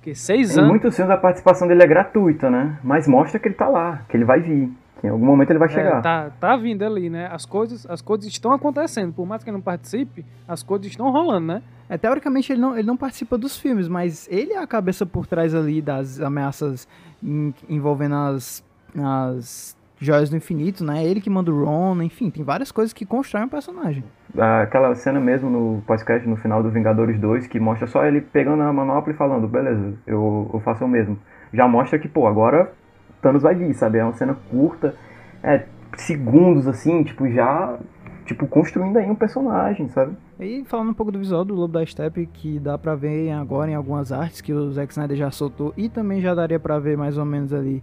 que seis
em
anos.
muitos filmes a participação dele é gratuita, né? Mas mostra que ele tá lá, que ele vai vir. Que em algum momento ele vai chegar.
É, tá, tá vindo ali, né? As coisas, as coisas estão acontecendo. Por mais que ele não participe, as coisas estão rolando, né?
É, teoricamente ele não, ele não participa dos filmes, mas ele é a cabeça por trás ali das ameaças em, envolvendo as, as joias do infinito, né? Ele que manda o Ron, enfim, tem várias coisas que constroem o personagem.
Aquela cena mesmo no pós-crédito, no final do Vingadores 2, que mostra só ele pegando a manopla e falando, beleza, eu, eu faço o mesmo. Já mostra que, pô, agora Thanos vai vir, sabe? É uma cena curta, é segundos assim, tipo, já tipo construindo aí um personagem, sabe?
E falando um pouco do visual do Lobo da Steppe, que dá pra ver agora em algumas artes que o Zack Snyder já soltou e também já daria pra ver mais ou menos ali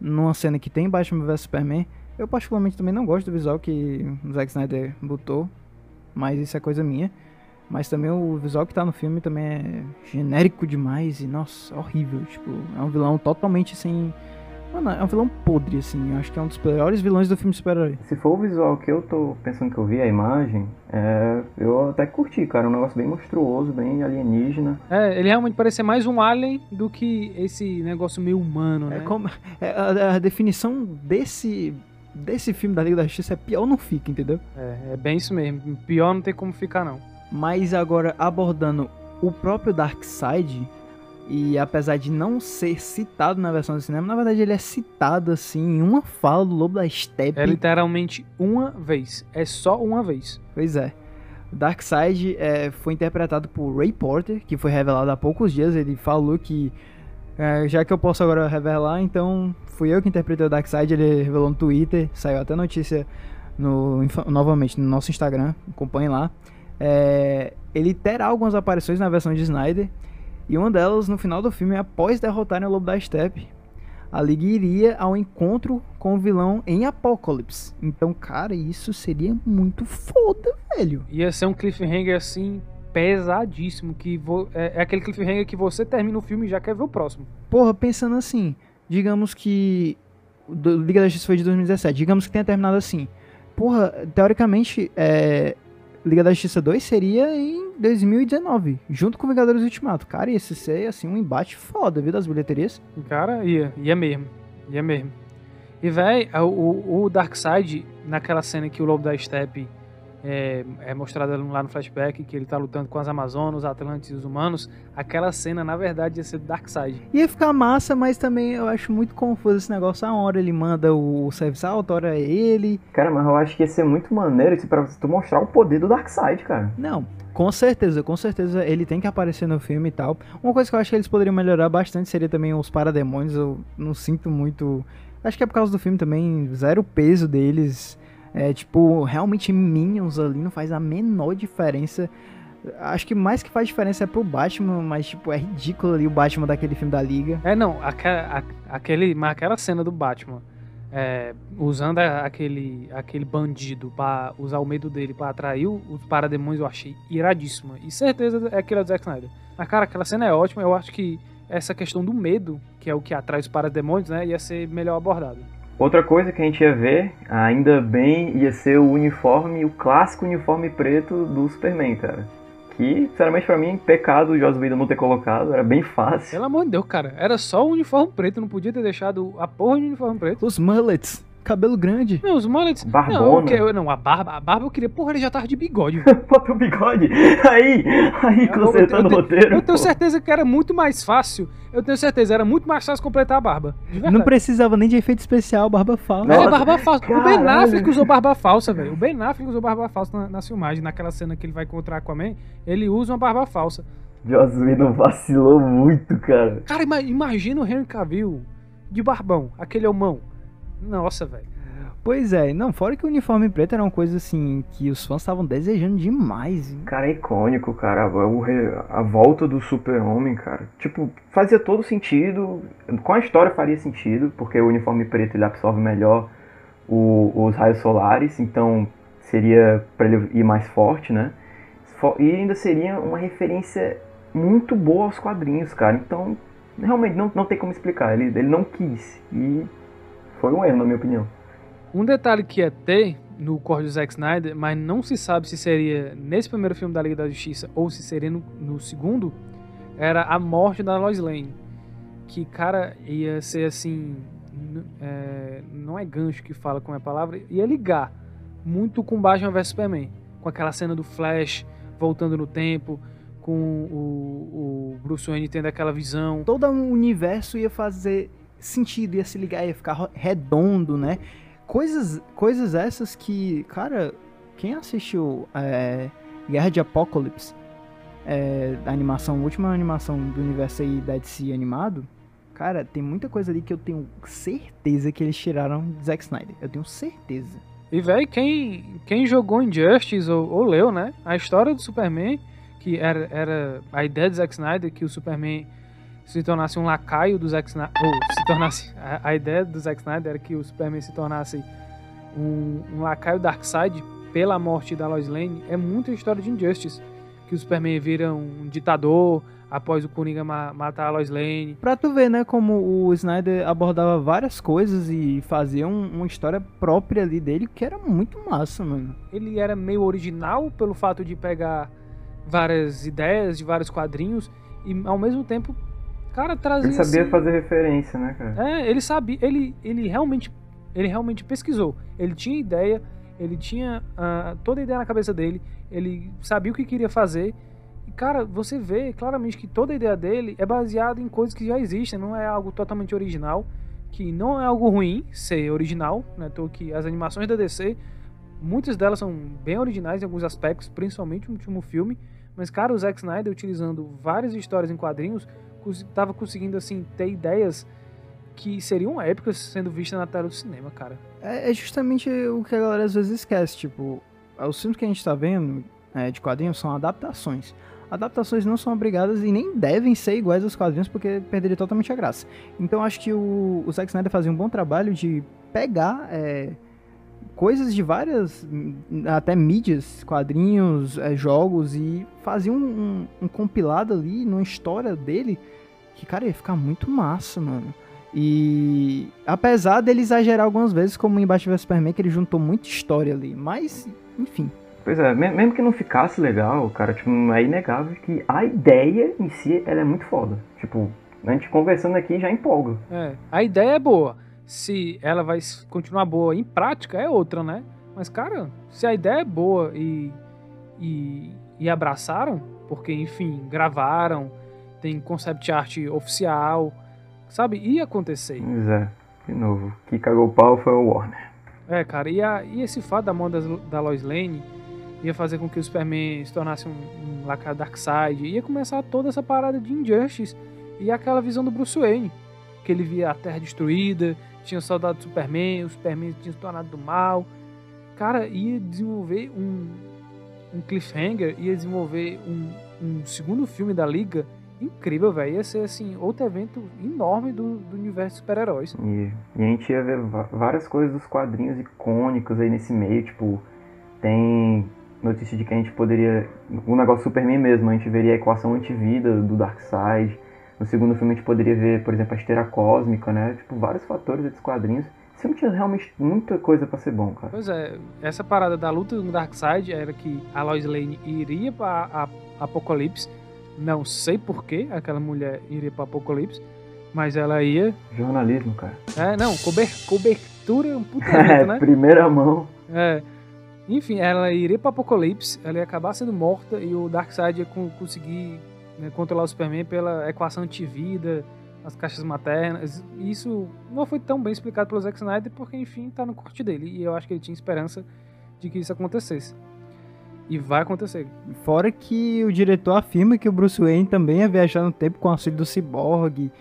numa cena que tem Batman vs Superman. Eu particularmente também não gosto do visual que o Zack Snyder botou, mas isso é coisa minha. Mas também o visual que tá no filme também é genérico demais e, nossa, horrível. Tipo, é um vilão totalmente sem Mano, é um vilão podre, assim. Eu acho que é um dos piores vilões do filme super-herói.
Se for o visual que eu tô pensando que eu vi, a imagem, é, eu até curti, cara. Um negócio bem monstruoso, bem alienígena.
É, ele realmente parece ser mais um alien do que esse negócio meio humano, né?
É como, é, a, a definição desse, desse filme da Liga da Justiça é pior não fica, entendeu?
É, é bem isso mesmo. Pior não tem como ficar, não.
Mas agora, abordando o próprio Darkseid, e apesar de não ser citado na versão do cinema, na verdade ele é citado assim em uma fala do Lobo da Steppe.
É literalmente uma vez. É só uma vez.
Pois é. Darkseid é, foi interpretado por Ray Porter, que foi revelado há poucos dias. Ele falou que, é, já que eu posso agora revelar, então fui eu que interpretei o Darkseid. Ele revelou no Twitter, saiu até notícia no, novamente no nosso Instagram, acompanhe lá. É, ele terá algumas aparições na versão de Snyder. E uma delas no final do filme, após derrotarem o Lobo da Steppe, a Liga iria ao encontro com o vilão em Apocalipse. Então, cara, isso seria muito foda, velho.
Ia ser um cliffhanger assim pesadíssimo que vo... é, é, aquele cliffhanger que você termina o filme e já quer ver o próximo.
Porra, pensando assim, digamos que o Liga da Justiça foi de 2017, digamos que tenha terminado assim. Porra, teoricamente, é, Liga da Justiça 2 seria em 2019, junto com Vingadores Ultimato. Cara, ia ser assim um embate foda, viu, das bilheterias.
Cara, ia, ia mesmo. Ia mesmo. E, véi, o, o Darkseid, naquela cena que o Lobo da Steppe é, é mostrada lá no flashback, que ele tá lutando com as Amazonas, os Atlantes e os humanos, aquela cena, na verdade, ia ser do Darkseid.
Ia ficar massa, mas também eu acho muito confuso esse negócio. A hora ele manda o serviço alto, a hora é ele.
Cara, mas eu acho que ia ser muito maneiro isso pra tu mostrar o poder do Darkseid, cara.
Não, com certeza, com certeza ele tem que aparecer no filme e tal. Uma coisa que eu acho que eles poderiam melhorar bastante seria também os parademônios. Eu não sinto muito. Acho que é por causa do filme também, zero peso deles. É, tipo, realmente Minions ali não faz a menor diferença. Acho que mais que faz diferença é pro Batman, mas, tipo, é ridículo ali o Batman daquele filme da Liga.
É, não, aquele, mas aquela cena do Batman, é, usando aquele, aquele bandido para usar o medo dele para atrair os parademônios, eu achei iradíssima. E certeza é aquilo do Zack Snyder. Mas, cara, aquela cena é ótima, eu acho que essa questão do medo, que é o que atrai os parademônios, né, ia ser melhor abordado.
Outra coisa que a gente ia ver, ainda bem, ia ser o uniforme, o clássico uniforme preto do Superman, cara. Que, sinceramente, pra mim, pecado o Joss Whedon não ter colocado, era bem fácil.
Pelo amor de Deus, cara, era só o uniforme preto, não podia ter deixado a porra de uniforme preto.
Os mullets cabelo grande.
Não, os mullets.
Barbona.
Não, que, não, a barba, a barba eu queria. Porra, ele já tava de bigode.
Bota o bigode. Aí, aí, consertando o roteiro.
Eu tenho certeza que era muito mais fácil. Eu tenho certeza, era muito mais fácil completar a barba.
Não precisava nem de efeito especial, barba falsa.
É, barba falsa. Caralho. O Ben Affleck usou barba falsa, velho. O Ben Affleck usou barba falsa na, na filmagem, naquela cena que ele vai encontrar com a Aquaman, ele usa uma barba falsa.
Joss Whedon vacilou muito, cara.
Cara, imagina o Henry Cavill de barbão, aquele homão. Nossa, velho.
Pois é, não, fora que o uniforme preto era uma coisa assim que os fãs estavam desejando demais. Hein?
Cara, é icônico, cara. A, a volta do super-homem, cara. Tipo, fazia todo sentido. Com a história faria sentido, porque o uniforme preto ele absorve melhor o, os raios solares, então seria para ele ir mais forte, né? E ainda seria uma referência muito boa aos quadrinhos, cara. Então, realmente não, não tem como explicar. Ele, ele não quis. E foi um erro, na minha opinião.
Um detalhe que ia ter no corte do Zack Snyder, mas não se sabe se seria nesse primeiro filme da Liga da Justiça ou se seria no, no segundo, era a morte da Lois Lane. Que, cara, ia ser assim. É, não é gancho que fala com a palavra, ia ligar muito com Batman vs Superman. Com aquela cena do Flash voltando no tempo, com o, o Bruce Wayne tendo aquela visão.
Todo o universo ia fazer sentido, ia se ligar, ia ficar redondo, né? Coisas, coisas essas que, cara, quem assistiu é, Guerra de Apocalipse, é, a animação, a última animação do universo aí da DC animado, cara, tem muita coisa ali que eu tenho certeza que eles tiraram de Zack Snyder. Eu tenho certeza.
E, velho, quem, quem jogou Injustice ou, ou leu, né? A história do Superman, que era, era a ideia de Zack Snyder, que o Superman se tornasse um lacaio do Zack Snyder, ou se tornasse, a, a, ideia do Zack Snyder era que o Superman se tornasse um, um lacaio Darkseid pela morte da Lois Lane, é muito a história de Injustice, que o Superman vira um ditador após o Coringa ma matar a Lois Lane.
Pra tu ver, né, como o Snyder abordava várias coisas e fazia um, uma história própria ali dele, que era muito massa, mano.
Ele era meio original pelo fato de pegar várias ideias de vários quadrinhos e ao mesmo tempo, cara, trazia
Ele sabia
assim,
fazer referência, né, cara?
É, ele sabia, ele, ele realmente ele realmente pesquisou. Ele tinha ideia, ele tinha uh, toda a ideia na cabeça dele, ele sabia o que queria fazer. E, cara, você vê claramente que toda a ideia dele é baseada em coisas que já existem, não é algo totalmente original, que não é algo ruim ser original, né? Tô que as animações da DC, muitas delas são bem originais em alguns aspectos, principalmente no último filme, mas cara, o Zack Snyder utilizando várias histórias em quadrinhos, estava conseguindo assim ter ideias que seriam épicas sendo vistas na tela do cinema, cara.
É, é, justamente o que a galera às vezes esquece, tipo, os filmes que a gente tá vendo é, de quadrinhos são adaptações. Adaptações não são obrigadas e nem devem ser iguais aos quadrinhos porque perderia totalmente a graça. Então acho que o, o Zack Snyder fazia um bom trabalho de pegar é, coisas de várias, até mídias, quadrinhos, é, jogos e fazia um, um, um compilado ali numa história dele que, cara, ia ficar muito massa, mano. E apesar dele exagerar algumas vezes, como em Batman vs Superman, que ele juntou muita história ali, mas, enfim.
Pois é, mesmo que não ficasse legal, cara, tipo, é inegável que a ideia em si, ela é muito foda. Tipo, a gente conversando aqui já empolga.
É, a ideia é boa. Se ela vai continuar boa em prática, é outra, né? Mas, cara, se a ideia é boa e, e, e abraçaram, porque, enfim, gravaram, tem concept art oficial, sabe? Ia acontecer.
Pois é, de novo. Que cagou o pau foi o Warner.
É, cara, e, a, e esse fato da mão da, da Lois Lane ia fazer com que o Superman se tornasse um, um lacra Darkseid, ia começar toda essa parada de Injustice e aquela visão do Bruce Wayne, que ele via a Terra destruída, tinha soldado do Superman, o Superman tinha se tornado do mal. Cara, ia desenvolver um, um cliffhanger, ia desenvolver um, um segundo filme da Liga incrível, velho. Ia ser, assim, outro evento enorme do, do universo super-heróis.
E, e, a gente ia ver várias coisas dos quadrinhos icônicos aí nesse meio, tipo, tem notícia de que a gente poderia. Um negócio Superman mesmo, a gente veria a equação antivida do Darkseid. No segundo filme a gente poderia ver, por exemplo, a esteira cósmica, né? Tipo, vários fatores desses quadrinhos. Não tinha realmente muita coisa para ser bom, cara.
Pois é, essa parada da luta do Darkseid era que a Lois Lane iria para Apocalipse não sei porquê aquela mulher iria para Apocalipse, mas ela ia.
Jornalismo, cara.
É, não, cober, cobertura, um puta evento, né?
Primeira mão.
É. Enfim, ela iria para Apocalipse, ela ia acabar sendo morta e o Darkseid ia conseguir né, controlar o Superman pela equação antivida, as caixas maternas. Isso não foi tão bem explicado pelo Zack Snyder porque, enfim, tá no corte dele. E eu acho que ele tinha esperança de que isso acontecesse. E vai acontecer.
Fora que o diretor afirma que o Bruce Wayne também ia viajar no tempo com o auxílio do Cyborg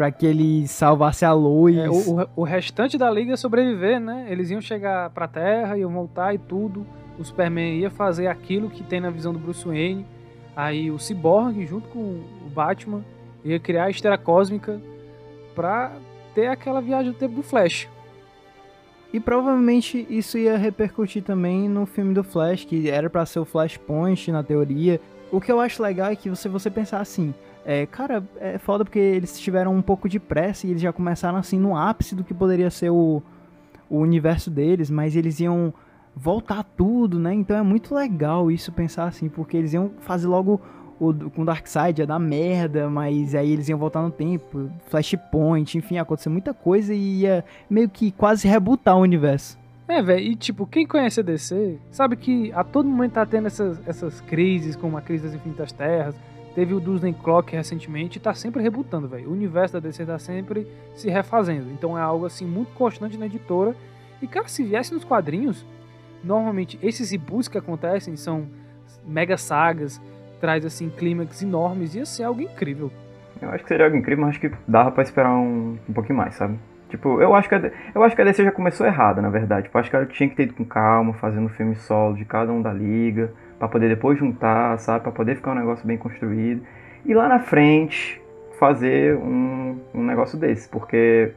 para que ele salvasse a Lois.
É, o, o, restante da liga ia sobreviver, né? Eles iam chegar pra Terra, iam voltar e tudo. O Superman ia fazer aquilo que tem na visão do Bruce Wayne. Aí o Cyborg, junto com o Batman, ia criar a esteira cósmica pra ter aquela viagem do tempo do Flash.
E provavelmente isso ia repercutir também no filme do Flash, que era para ser o Flashpoint na teoria. O que eu acho legal é que você, você pensar assim, é, cara, é foda porque eles tiveram um pouco de pressa e eles já começaram assim no ápice do que poderia ser o, o universo deles, mas eles iam voltar tudo, né? Então é muito legal isso pensar assim, porque eles iam fazer logo o, com Darkseid ia dar merda, mas aí eles iam voltar no tempo, Flashpoint, enfim, aconteceu muita coisa e ia meio que quase rebutar o universo.
É, velho, e tipo, quem conhece a DC sabe que a todo momento tá tendo essas, essas crises, como a crise das infinitas terras, teve o Disney Clock recentemente e tá sempre rebutando, velho. O universo da DC tá sempre se refazendo. Então é algo assim muito constante na editora. E cara, se viesse nos quadrinhos, normalmente esses reboots que acontecem são mega sagas traz assim clímax enormes, ia ser algo incrível.
Eu acho que seria algo incrível, mas acho que dava para esperar um, um pouquinho mais, sabe? Tipo, eu acho que a, eu acho que a DC já começou errada, na verdade. Tipo, acho que ela tinha que ter ido com calma, fazendo um filme solo de cada um da liga, para poder depois juntar, sabe, para poder ficar um negócio bem construído. E lá na frente fazer um, um negócio desse, porque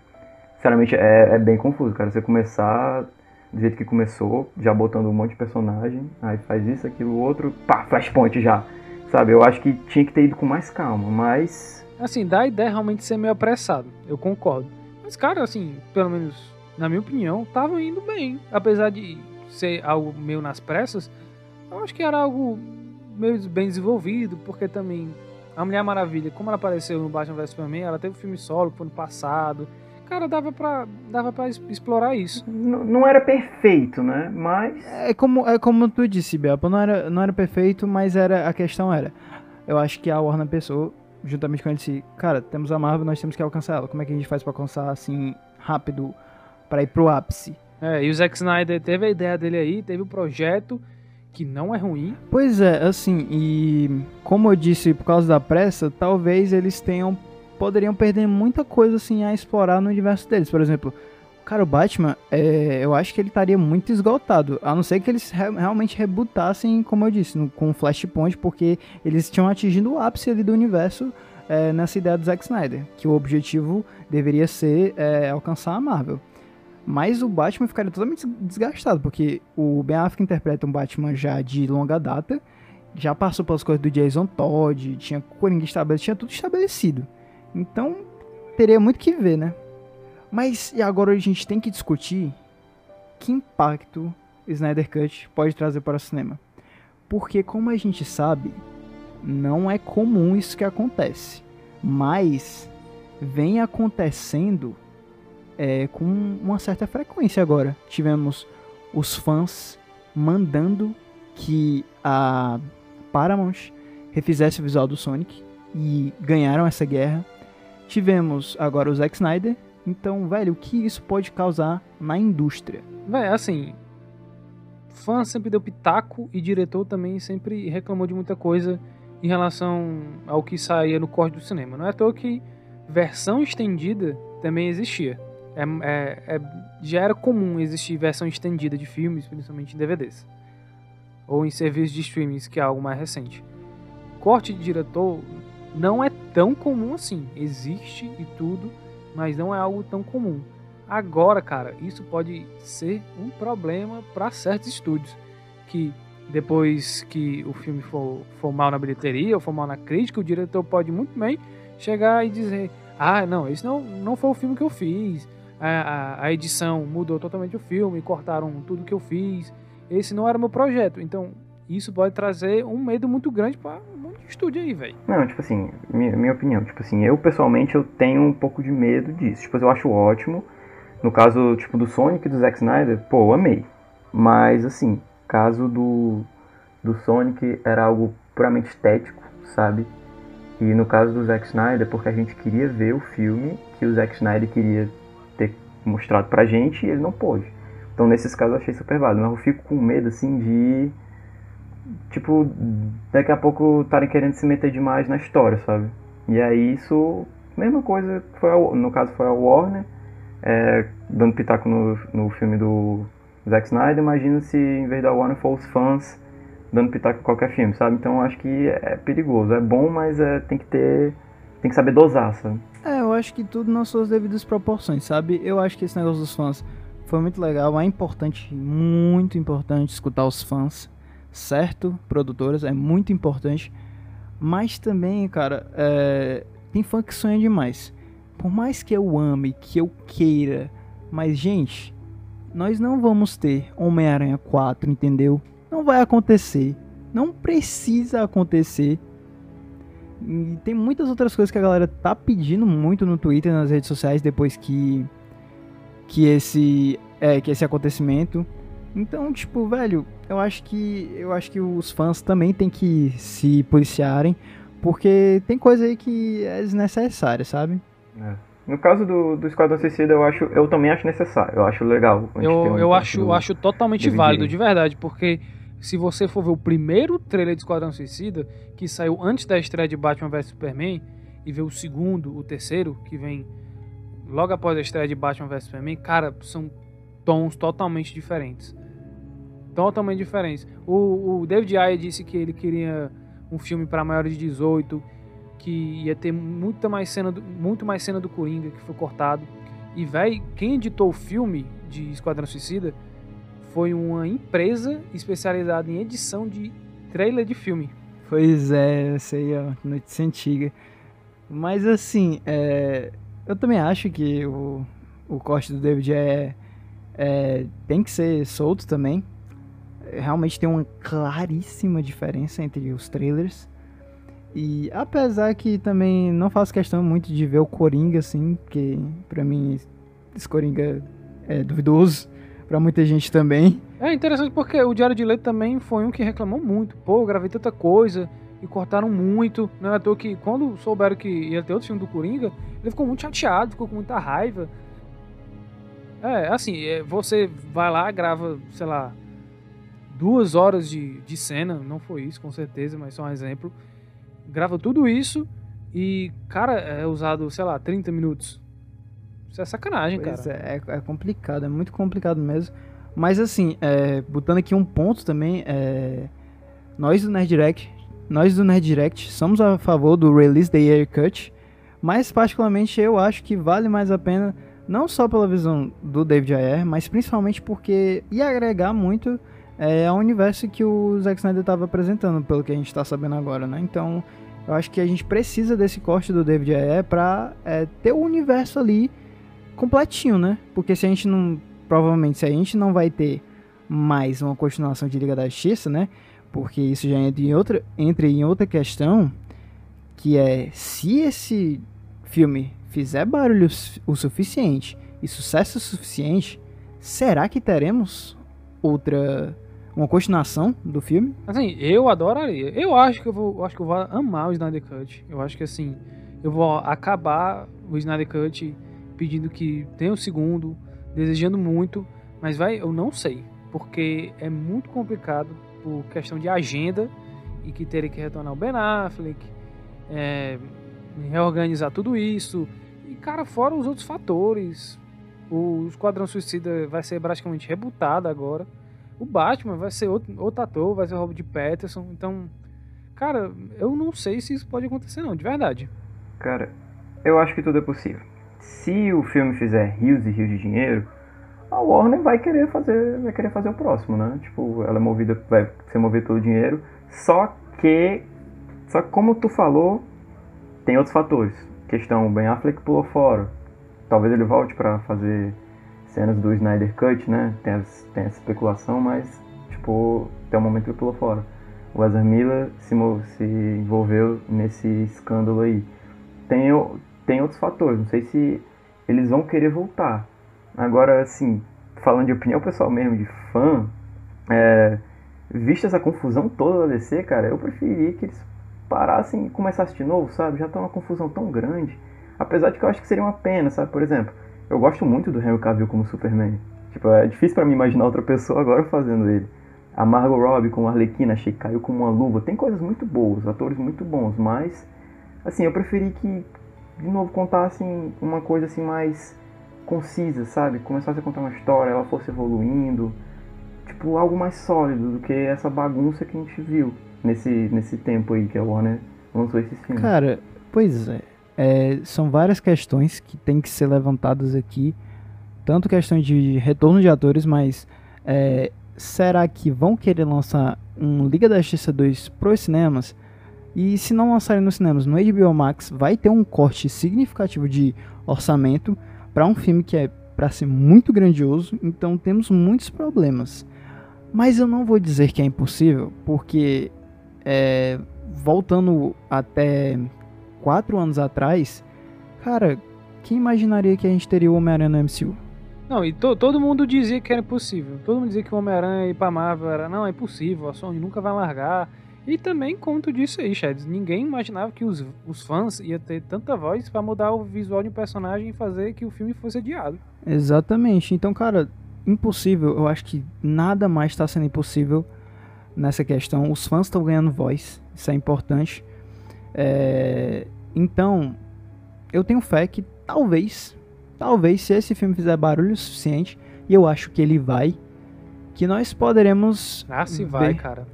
sinceramente é, é bem confuso, cara. Você começar do jeito que começou, já botando um monte de personagem, aí faz isso, aquilo, outro, pá, flashpoint já. Sabe, eu acho que tinha que ter ido com mais calma, mas.
Assim, dá a ideia realmente de ser meio apressado, eu concordo. Mas, cara, assim, pelo menos na minha opinião, tava indo bem. Apesar de ser algo meio nas pressas, eu acho que era algo meio bem desenvolvido, porque também a Mulher Maravilha, como ela apareceu no Batman vs Superman, ela teve um filme solo foi no passado. Cara, dava pra, dava pra explorar isso.
N não era perfeito, né? Mas.
É como, é como tu disse, Belpa, não era, não era perfeito, mas era a questão era. Eu acho que a Warner pensou, juntamente com ele, disse, cara, temos a Marvel, nós temos que alcançar ela. Como é que a gente faz pra alcançar assim rápido para ir pro ápice?
É, e o Zack Snyder teve a ideia dele aí, teve o projeto que não é ruim.
Pois é, assim, e como eu disse, por causa da pressa, talvez eles tenham poderiam perder muita coisa assim a explorar no universo deles. Por exemplo, cara, o Batman, é, eu acho que ele estaria muito esgotado, a não ser que eles re realmente rebutassem, como eu disse, no, com Flashpoint, porque eles tinham atingido o ápice ali do universo é, nessa ideia do Zack Snyder, que o objetivo deveria ser é, alcançar a Marvel. Mas o Batman ficaria totalmente desgastado, porque o Ben Affleck interpreta um Batman já de longa data, já passou pelas coisas do Jason Todd, tinha Coringa estabelecido, tinha tudo estabelecido. Então, teria muito que ver, né? Mas e agora a gente tem que discutir que impacto Snyder Cut pode trazer para o cinema. Porque como a gente sabe, não é comum isso que acontece, mas vem acontecendo é, com uma certa frequência agora. Tivemos os fãs mandando que a Paramount refizesse o visual do Sonic e ganharam essa guerra. Tivemos agora o Zack Snyder. Então, velho, o que isso pode causar na indústria?
Velho, assim, fã sempre deu pitaco e diretor também sempre reclamou de muita coisa em relação ao que saía no corte do cinema. Não é à toa que versão estendida também existia. É, é, é, já era comum existir versão estendida de filmes, principalmente em DVDs. Ou em serviços de streaming, que é algo mais recente. Corte de diretor não é tão comum assim. Existe e tudo, mas não é algo tão comum. Agora, cara, isso pode ser um problema para certos estúdios. Que depois que o filme for, for mal na bilheteria ou for mal na crítica, o diretor pode muito bem chegar e dizer: Ah, não, esse não, não foi o filme que eu fiz a, a, edição mudou totalmente o filme, cortaram tudo que eu fiz. Esse não era meu projeto. Então, isso pode trazer um medo muito grande para monte de estúdio aí, velho.
Não, tipo assim, minha, minha opinião, tipo assim, eu pessoalmente eu tenho um pouco de medo disso. Tipo, eu acho ótimo. No caso, tipo, do Sonic e do Zack Snyder, pô, eu amei. Mas, assim, caso do, do Sonic era algo puramente estético, sabe? E no caso do Zack Snyder, porque a gente queria ver o filme que o Zack Snyder queria ter mostrado pra gente e ele não pôde. Então nesses casos eu achei super válido, mas eu fico com medo assim de tipo daqui a pouco estarem querendo se meter demais na história, sabe? E aí isso, mesma coisa foi a, no caso foi a Warner é, dando pitaco no, no filme do Zack Snyder, imagina se em vez da Warner for os fãs dando pitaco em qualquer filme, sabe? Então acho que é perigoso, é bom, mas é, tem que ter tem que saber dosar, sabe?
É, eu acho que tudo nas suas devidas proporções, sabe? Eu acho que esse negócio dos fãs foi muito legal. É importante, muito importante escutar os fãs, certo? Produtoras, é muito importante. Mas também, cara, é... tem fã que sonha demais. Por mais que eu ame, que eu queira, mas, gente, nós não vamos ter Homem-Aranha 4, entendeu? Não vai acontecer. Não precisa acontecer. E tem muitas outras coisas que a galera tá pedindo muito no Twitter, nas redes sociais, depois que que esse é, que esse acontecimento. Então, tipo, velho, eu acho que eu acho que os fãs também têm que se policiarem, porque tem coisa aí que é desnecessária, sabe?
É. No caso do, do Esquadrão Suicida, eu acho, eu também acho necessário. Eu acho legal.
Eu, um eu acho, acho totalmente válido, de verdade, porque se você for ver o primeiro trailer de Esquadrão Suicida, que saiu antes da estreia de Batman vs Superman, e ver o segundo, o terceiro, que vem logo após a estreia de Batman vs Superman, cara, são tons totalmente diferentes. Totalmente diferentes. O, o David Ayer disse que ele queria um filme para maiores de 18, que ia ter muita mais cena do, muito mais cena do Coringa, que foi cortado. E, velho, quem editou o filme de Esquadrão Suicida foi uma empresa especializada em edição de trailer de filme.
Pois é, essa aí é notícia antiga. Mas assim, é, eu também acho que o, o corte do David é, é, tem que ser solto também. Realmente tem uma claríssima diferença entre os trailers. E apesar que também não faço questão muito de ver o Coringa, assim, porque pra mim esse Coringa é duvidoso, pra muita gente também.
É interessante porque o Diário de Leite também foi um que reclamou muito. Pô, eu gravei tanta coisa e cortaram muito. Não é à toa que quando souberam que ia ter outro filme do Coringa, ele ficou muito chateado, ficou com muita raiva. É, assim, é, você vai lá, grava, sei lá, duas horas de, de cena, não foi isso com certeza, mas só um exemplo grava tudo isso e, cara, é usado, sei lá, 30 minutos. Isso é sacanagem,
pois
cara.
É, é complicado, é muito complicado mesmo. Mas assim, é, botando aqui um ponto também, é, nós do Nerd Direct, nós do Nerd Direct somos a favor do Release the Year Cut, mas particularmente eu acho que vale mais a pena, não só pela visão do David Ayer, mas principalmente porque ia agregar muito é, ao universo que o Zack Snyder estava apresentando, pelo que a gente está sabendo agora, né? Então, eu acho que a gente precisa desse corte do David Ayer para é, ter o universo ali completinho, né? Porque se a gente não, provavelmente, se a gente não vai ter mais uma continuação de Liga da Justiça, né? Porque isso já entra em outra, entra em outra questão, que é se esse filme fizer barulho o suficiente e sucesso suficiente, será que teremos outra uma continuação do filme?
Assim, eu adoraria. Eu acho que eu vou, acho que eu vou amar o Snyder Cut. Eu acho que assim, eu vou acabar o Snyder Cut pedindo que tenha o um segundo, desejando muito, mas vai, eu não sei, porque é muito complicado por questão de agenda e que teria que retornar o Ben Affleck, é, reorganizar tudo isso. E cara, fora os outros fatores, o Esquadrão Suicida vai ser praticamente rebutado agora. O Batman vai ser outro, outro ator, vai ser o Robert Patterson. Então, cara, eu não sei se isso pode acontecer não, de verdade.
Cara, eu acho que tudo é possível. Se o filme fizer rios e rios de dinheiro, a Warner vai querer fazer, vai querer fazer o próximo, né? Tipo, ela é movida, vai ser movida pelo dinheiro. Só que, só que como tu falou, tem outros fatores. Questão, Ben Affleck pulou fora. Talvez ele volte para fazer cenas do Snyder Cut, né? Tem, as, tem essa especulação, mas, tipo, até o momento ele pulou fora. O Ezra Miller se, se envolveu nesse escândalo aí. Tem, tem outros fatores, não sei se eles vão querer voltar. Agora, assim, falando de opinião pessoal mesmo, de fã, é, vista essa confusão toda da DC, cara, eu preferiria que eles parassem e começassem de novo, sabe? Já tá uma confusão tão grande. Apesar de que eu acho que seria uma pena, sabe? Por exemplo, eu gosto muito do Henry Cavill como Superman. Tipo, é difícil para mim imaginar outra pessoa agora fazendo ele. A Margot Robbie com Arlequina, achei que caiu como uma luva. Tem coisas muito boas, atores muito bons, mas assim, eu preferi que de novo contassem uma coisa assim mais concisa, sabe? Começasse a contar uma história, ela fosse evoluindo, tipo algo mais sólido do que essa bagunça que a gente viu nesse nesse tempo aí que a Warner lançou esses filmes.
Cara, pois é. É, são várias questões que tem que ser levantadas aqui. Tanto questão de retorno de atores, mas é, será que vão querer lançar um Liga da Justiça 2 pros cinemas? E se não lançarem nos cinemas, no HBO Max vai ter um corte significativo de orçamento para um filme que é para ser muito grandioso, então temos muitos problemas. Mas eu não vou dizer que é impossível, porque é, voltando até quatro anos atrás, cara, quem imaginaria que a gente teria o Homem-Aranha no MCU?
Não, e to, todo mundo dizia que era impossível. Todo mundo dizia que o Homem-Aranha ir pra Marvel era, não, é impossível, a Sony nunca vai largar. E também conto disso aí, Chad. Ninguém imaginava que os, os fãs iam ter tanta voz para mudar o visual de um personagem e fazer que o filme fosse adiado.
Exatamente. Então, cara, impossível. Eu acho que nada mais está sendo impossível nessa questão. Os fãs estão ganhando voz. Isso é importante. É, então, eu tenho fé que talvez, talvez, se esse filme fizer barulho suficiente, e eu acho que ele vai, que nós poderemos.
Ah, se ver... vai, cara.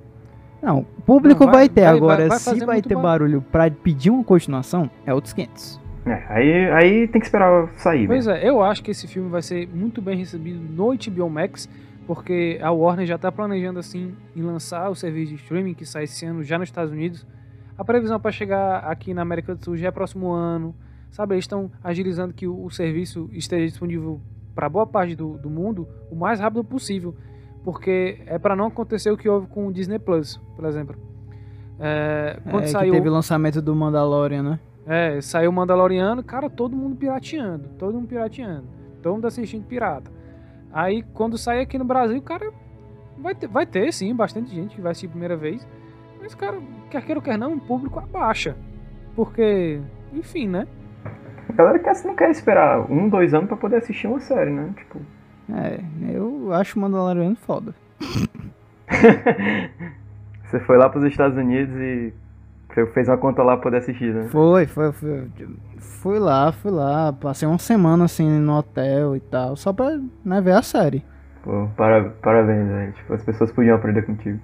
Não, o público Não, vai, vai, ter vai, agora. Vai, se vai ter barulho para pedir uma continuação, é outros 500.
É, aí, aí tem que esperar sair.
Pois mesmo. é, eu acho que esse filme vai ser muito bem recebido no HBO Max, porque a Warner já está planejando assim em lançar o serviço de streaming que sai esse ano já nos Estados Unidos. A previsão para chegar aqui na América do Sul já é próximo ano. Sabe, eles estão agilizando que o, o serviço esteja disponível para boa parte do, do mundo o mais rápido possível, porque é para não acontecer o que houve com o Disney Plus, por exemplo.
É, quando é, saiu... teve o lançamento do Mandalorian, né?
É, saiu o Mandaloriano, cara, todo mundo pirateando, todo mundo pirateando, todo mundo assistindo pirata. Aí quando sair aqui no Brasil, cara, vai ter, vai ter sim bastante gente que vai assistir a primeira vez, mas cara, quer queira ou quer não, o público abaixa, porque, enfim, né?
A galera quer, não quer esperar um, dois anos para poder assistir uma série, né? Tipo.
É, eu acho o Mandaloriano foda.
Você foi lá pros Estados Unidos e fez uma conta lá pra poder assistir, né?
Foi, foi, foi. Fui lá, fui lá. Passei uma semana assim no hotel e tal, só pra né, ver a série.
Pô, para, parabéns, velho. Tipo, as pessoas podiam aprender contigo.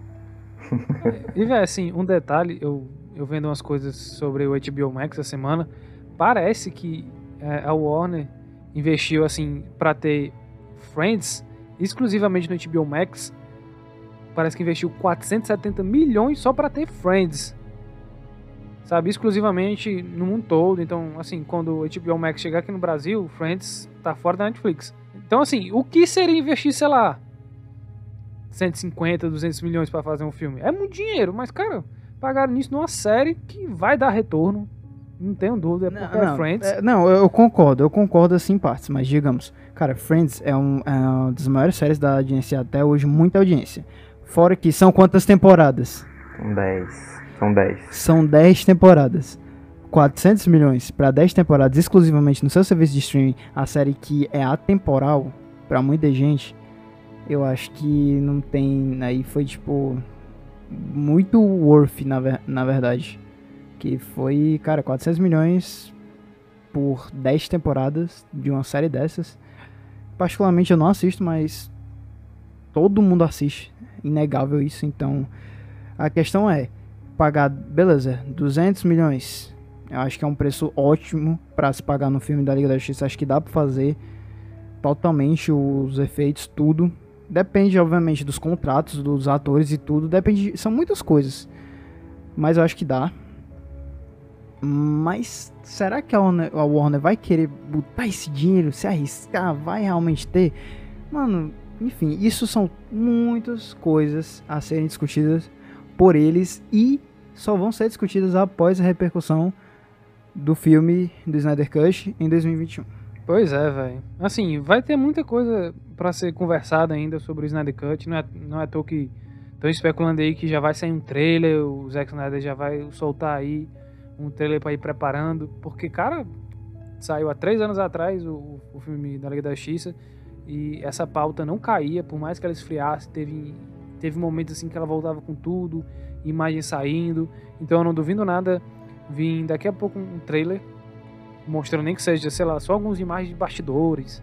E, velho, assim, um detalhe, eu, eu vendo umas coisas sobre o HBO Max essa semana, parece que é, a Warner investiu, assim, pra ter Friends exclusivamente no HBO Max. Parece que investiu 470 milhões só pra ter Friends sabe, exclusivamente no mundo todo. Então, assim, quando o HBO Max chegar aqui no Brasil, Friends tá fora da Netflix. Então, assim, o que seria investir, sei lá, 150, 200 milhões para fazer um filme? É muito dinheiro, mas, cara, pagaram nisso numa série que vai dar retorno. Não tenho dúvida, é porque é não, é Friends. É,
não, eu concordo, eu concordo assim em partes, mas digamos, cara, Friends é, um, é uma das maiores séries da audiência até hoje, muita audiência. Fora que são quantas temporadas?
10. São 10.
São 10 temporadas. 400 milhões para 10 temporadas exclusivamente no seu serviço de streaming, a série que é atemporal para muita gente, eu acho que não tem. Aí foi tipo. Muito worth, na, ver, na verdade. Que foi, cara, 400 milhões por 10 temporadas de uma série dessas. Particularmente eu não assisto, mas todo mundo assiste. Inegável isso. Então a questão é: pagar, beleza, 200 milhões. Eu acho que é um preço ótimo para se pagar no filme da Liga da Justiça. Acho que dá para fazer totalmente os efeitos, tudo. Depende, obviamente, dos contratos dos atores e tudo. Depende, são muitas coisas. Mas eu acho que dá. Mas será que a Warner, vai querer botar esse dinheiro, se arriscar, vai realmente ter? Mano, enfim, isso são muitas coisas a serem discutidas por eles e só vão ser discutidas após a repercussão do filme do Snyder Cut em 2021.
Pois é, velho. Assim, vai ter muita coisa para ser conversada ainda sobre o Snyder Cut. Não é, não é à toa que estão especulando aí que já vai sair um trailer, o Zack Snyder já vai soltar aí um trailer para ir preparando. Porque, cara, saiu há três anos atrás o, o filme da Liga da Justiça e essa pauta não caía, por mais que ela esfriasse, teve Teve momentos assim que ela voltava com tudo, imagens saindo. Então eu não duvido nada vir daqui a pouco um trailer mostrando nem que seja, sei lá, só algumas imagens de bastidores,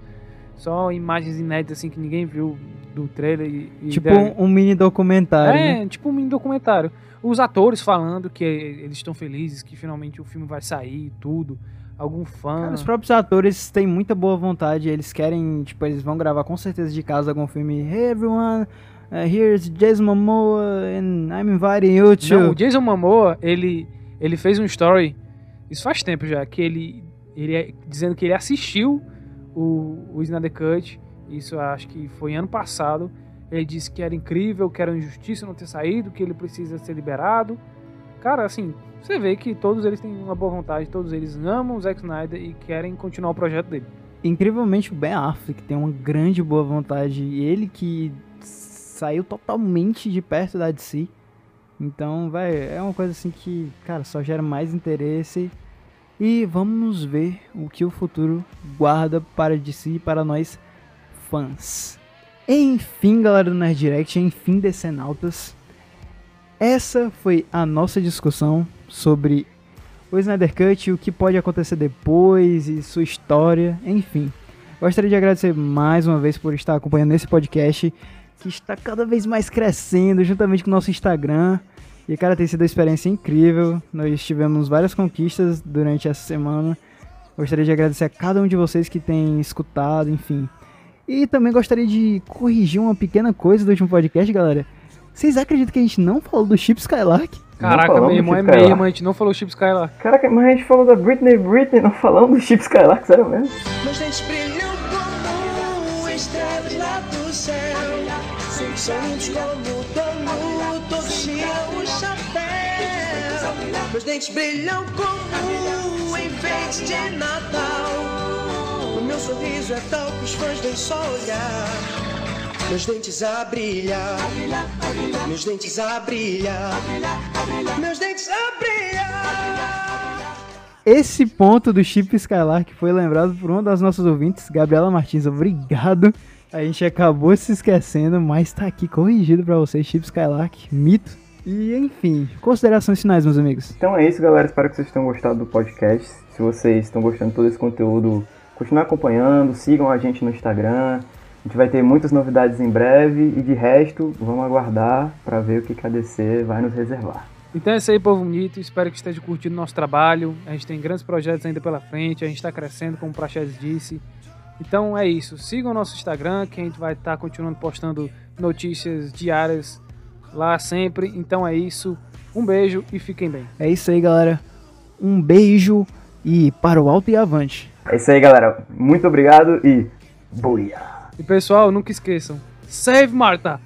só imagens inéditas assim que ninguém viu do trailer e,
e tipo um, um, mini documentário.
É,
né?
tipo um mini documentário. Os atores falando que eles estão felizes, que finalmente o filme vai sair, tudo. Algum fã. Cara,
os próprios atores têm muita boa vontade, eles querem, tipo, eles vão gravar com certeza de casa algum filme. Hey everyone, Uh, here's Jason Momoa and I'm inviting you to...
Não, o Jason Momoa, ele, ele fez um story, isso faz tempo já, que ele, ele é, dizendo que ele assistiu o, o Cut, isso acho que foi ano passado, ele disse que era incrível, que era injustiça não ter saído, que ele precisa ser liberado. Cara, assim, você vê que todos eles têm uma boa vontade, todos eles amam o Zack Snyder e querem continuar o projeto dele.
Incrivelmente o Ben Affleck tem uma grande boa vontade, e ele que saiu totalmente de perto da DC. Então, vai, é uma coisa assim que, cara, só gera mais interesse. E vamos ver o que o futuro guarda para DC e para nós fãs. Enfim, galera do Nerd Direct, enfim, Decenautas. Essa foi a nossa discussão sobre o Snyder Cut, o que pode acontecer depois e sua história, enfim. Gostaria de agradecer mais uma vez por estar acompanhando esse podcast que está cada vez mais crescendo, juntamente com o nosso Instagram. E, cara, tem sido uma experiência incrível. Nós tivemos várias conquistas durante essa semana. Gostaria de agradecer a cada um de vocês que tem escutado, enfim. E também gostaria de corrigir uma pequena coisa do último podcast, galera. Vocês acreditam que a gente não falou do Chip Skylark?
Caraca, meu
do
irmão, é
Skylark.
mesmo, a gente não falou Chip Skylark.
Caraca, mas a gente falou da Britney Britney, não falamos do Chip Skylark, sério mesmo?
Meus dentes brilham como estrelas lá do céu. São como Meus dentes brilham como enfeites de Natal. O meu sorriso é tal que os fãs vêm só olhar. Meus dentes a brilhar, meus dentes a brilhar, meus dentes a brilhar.
Esse ponto do Chip Skylark foi lembrado por uma das nossas ouvintes, Gabriela Martins. Obrigado. A gente acabou se esquecendo, mas tá aqui corrigido pra vocês, Chip Skylark, mito. E enfim, considerações finais, meus amigos.
Então é isso, galera. Espero que vocês tenham gostado do podcast. Se vocês estão gostando de todo esse conteúdo, continuem acompanhando, sigam a gente no Instagram. A gente vai ter muitas novidades em breve e de resto, vamos aguardar para ver o que a DC vai nos reservar.
Então é isso aí, povo bonito. Espero que esteja curtindo nosso trabalho. A gente tem grandes projetos ainda pela frente. A gente está crescendo, como o Praxedes disse. Então é isso. Sigam o nosso Instagram, que a gente vai estar continuando postando notícias diárias lá sempre. Então é isso. Um beijo e fiquem bem.
É isso aí, galera. Um beijo e para o alto e avante.
É isso aí, galera. Muito obrigado e. Buia!
E pessoal, nunca esqueçam. Save Marta!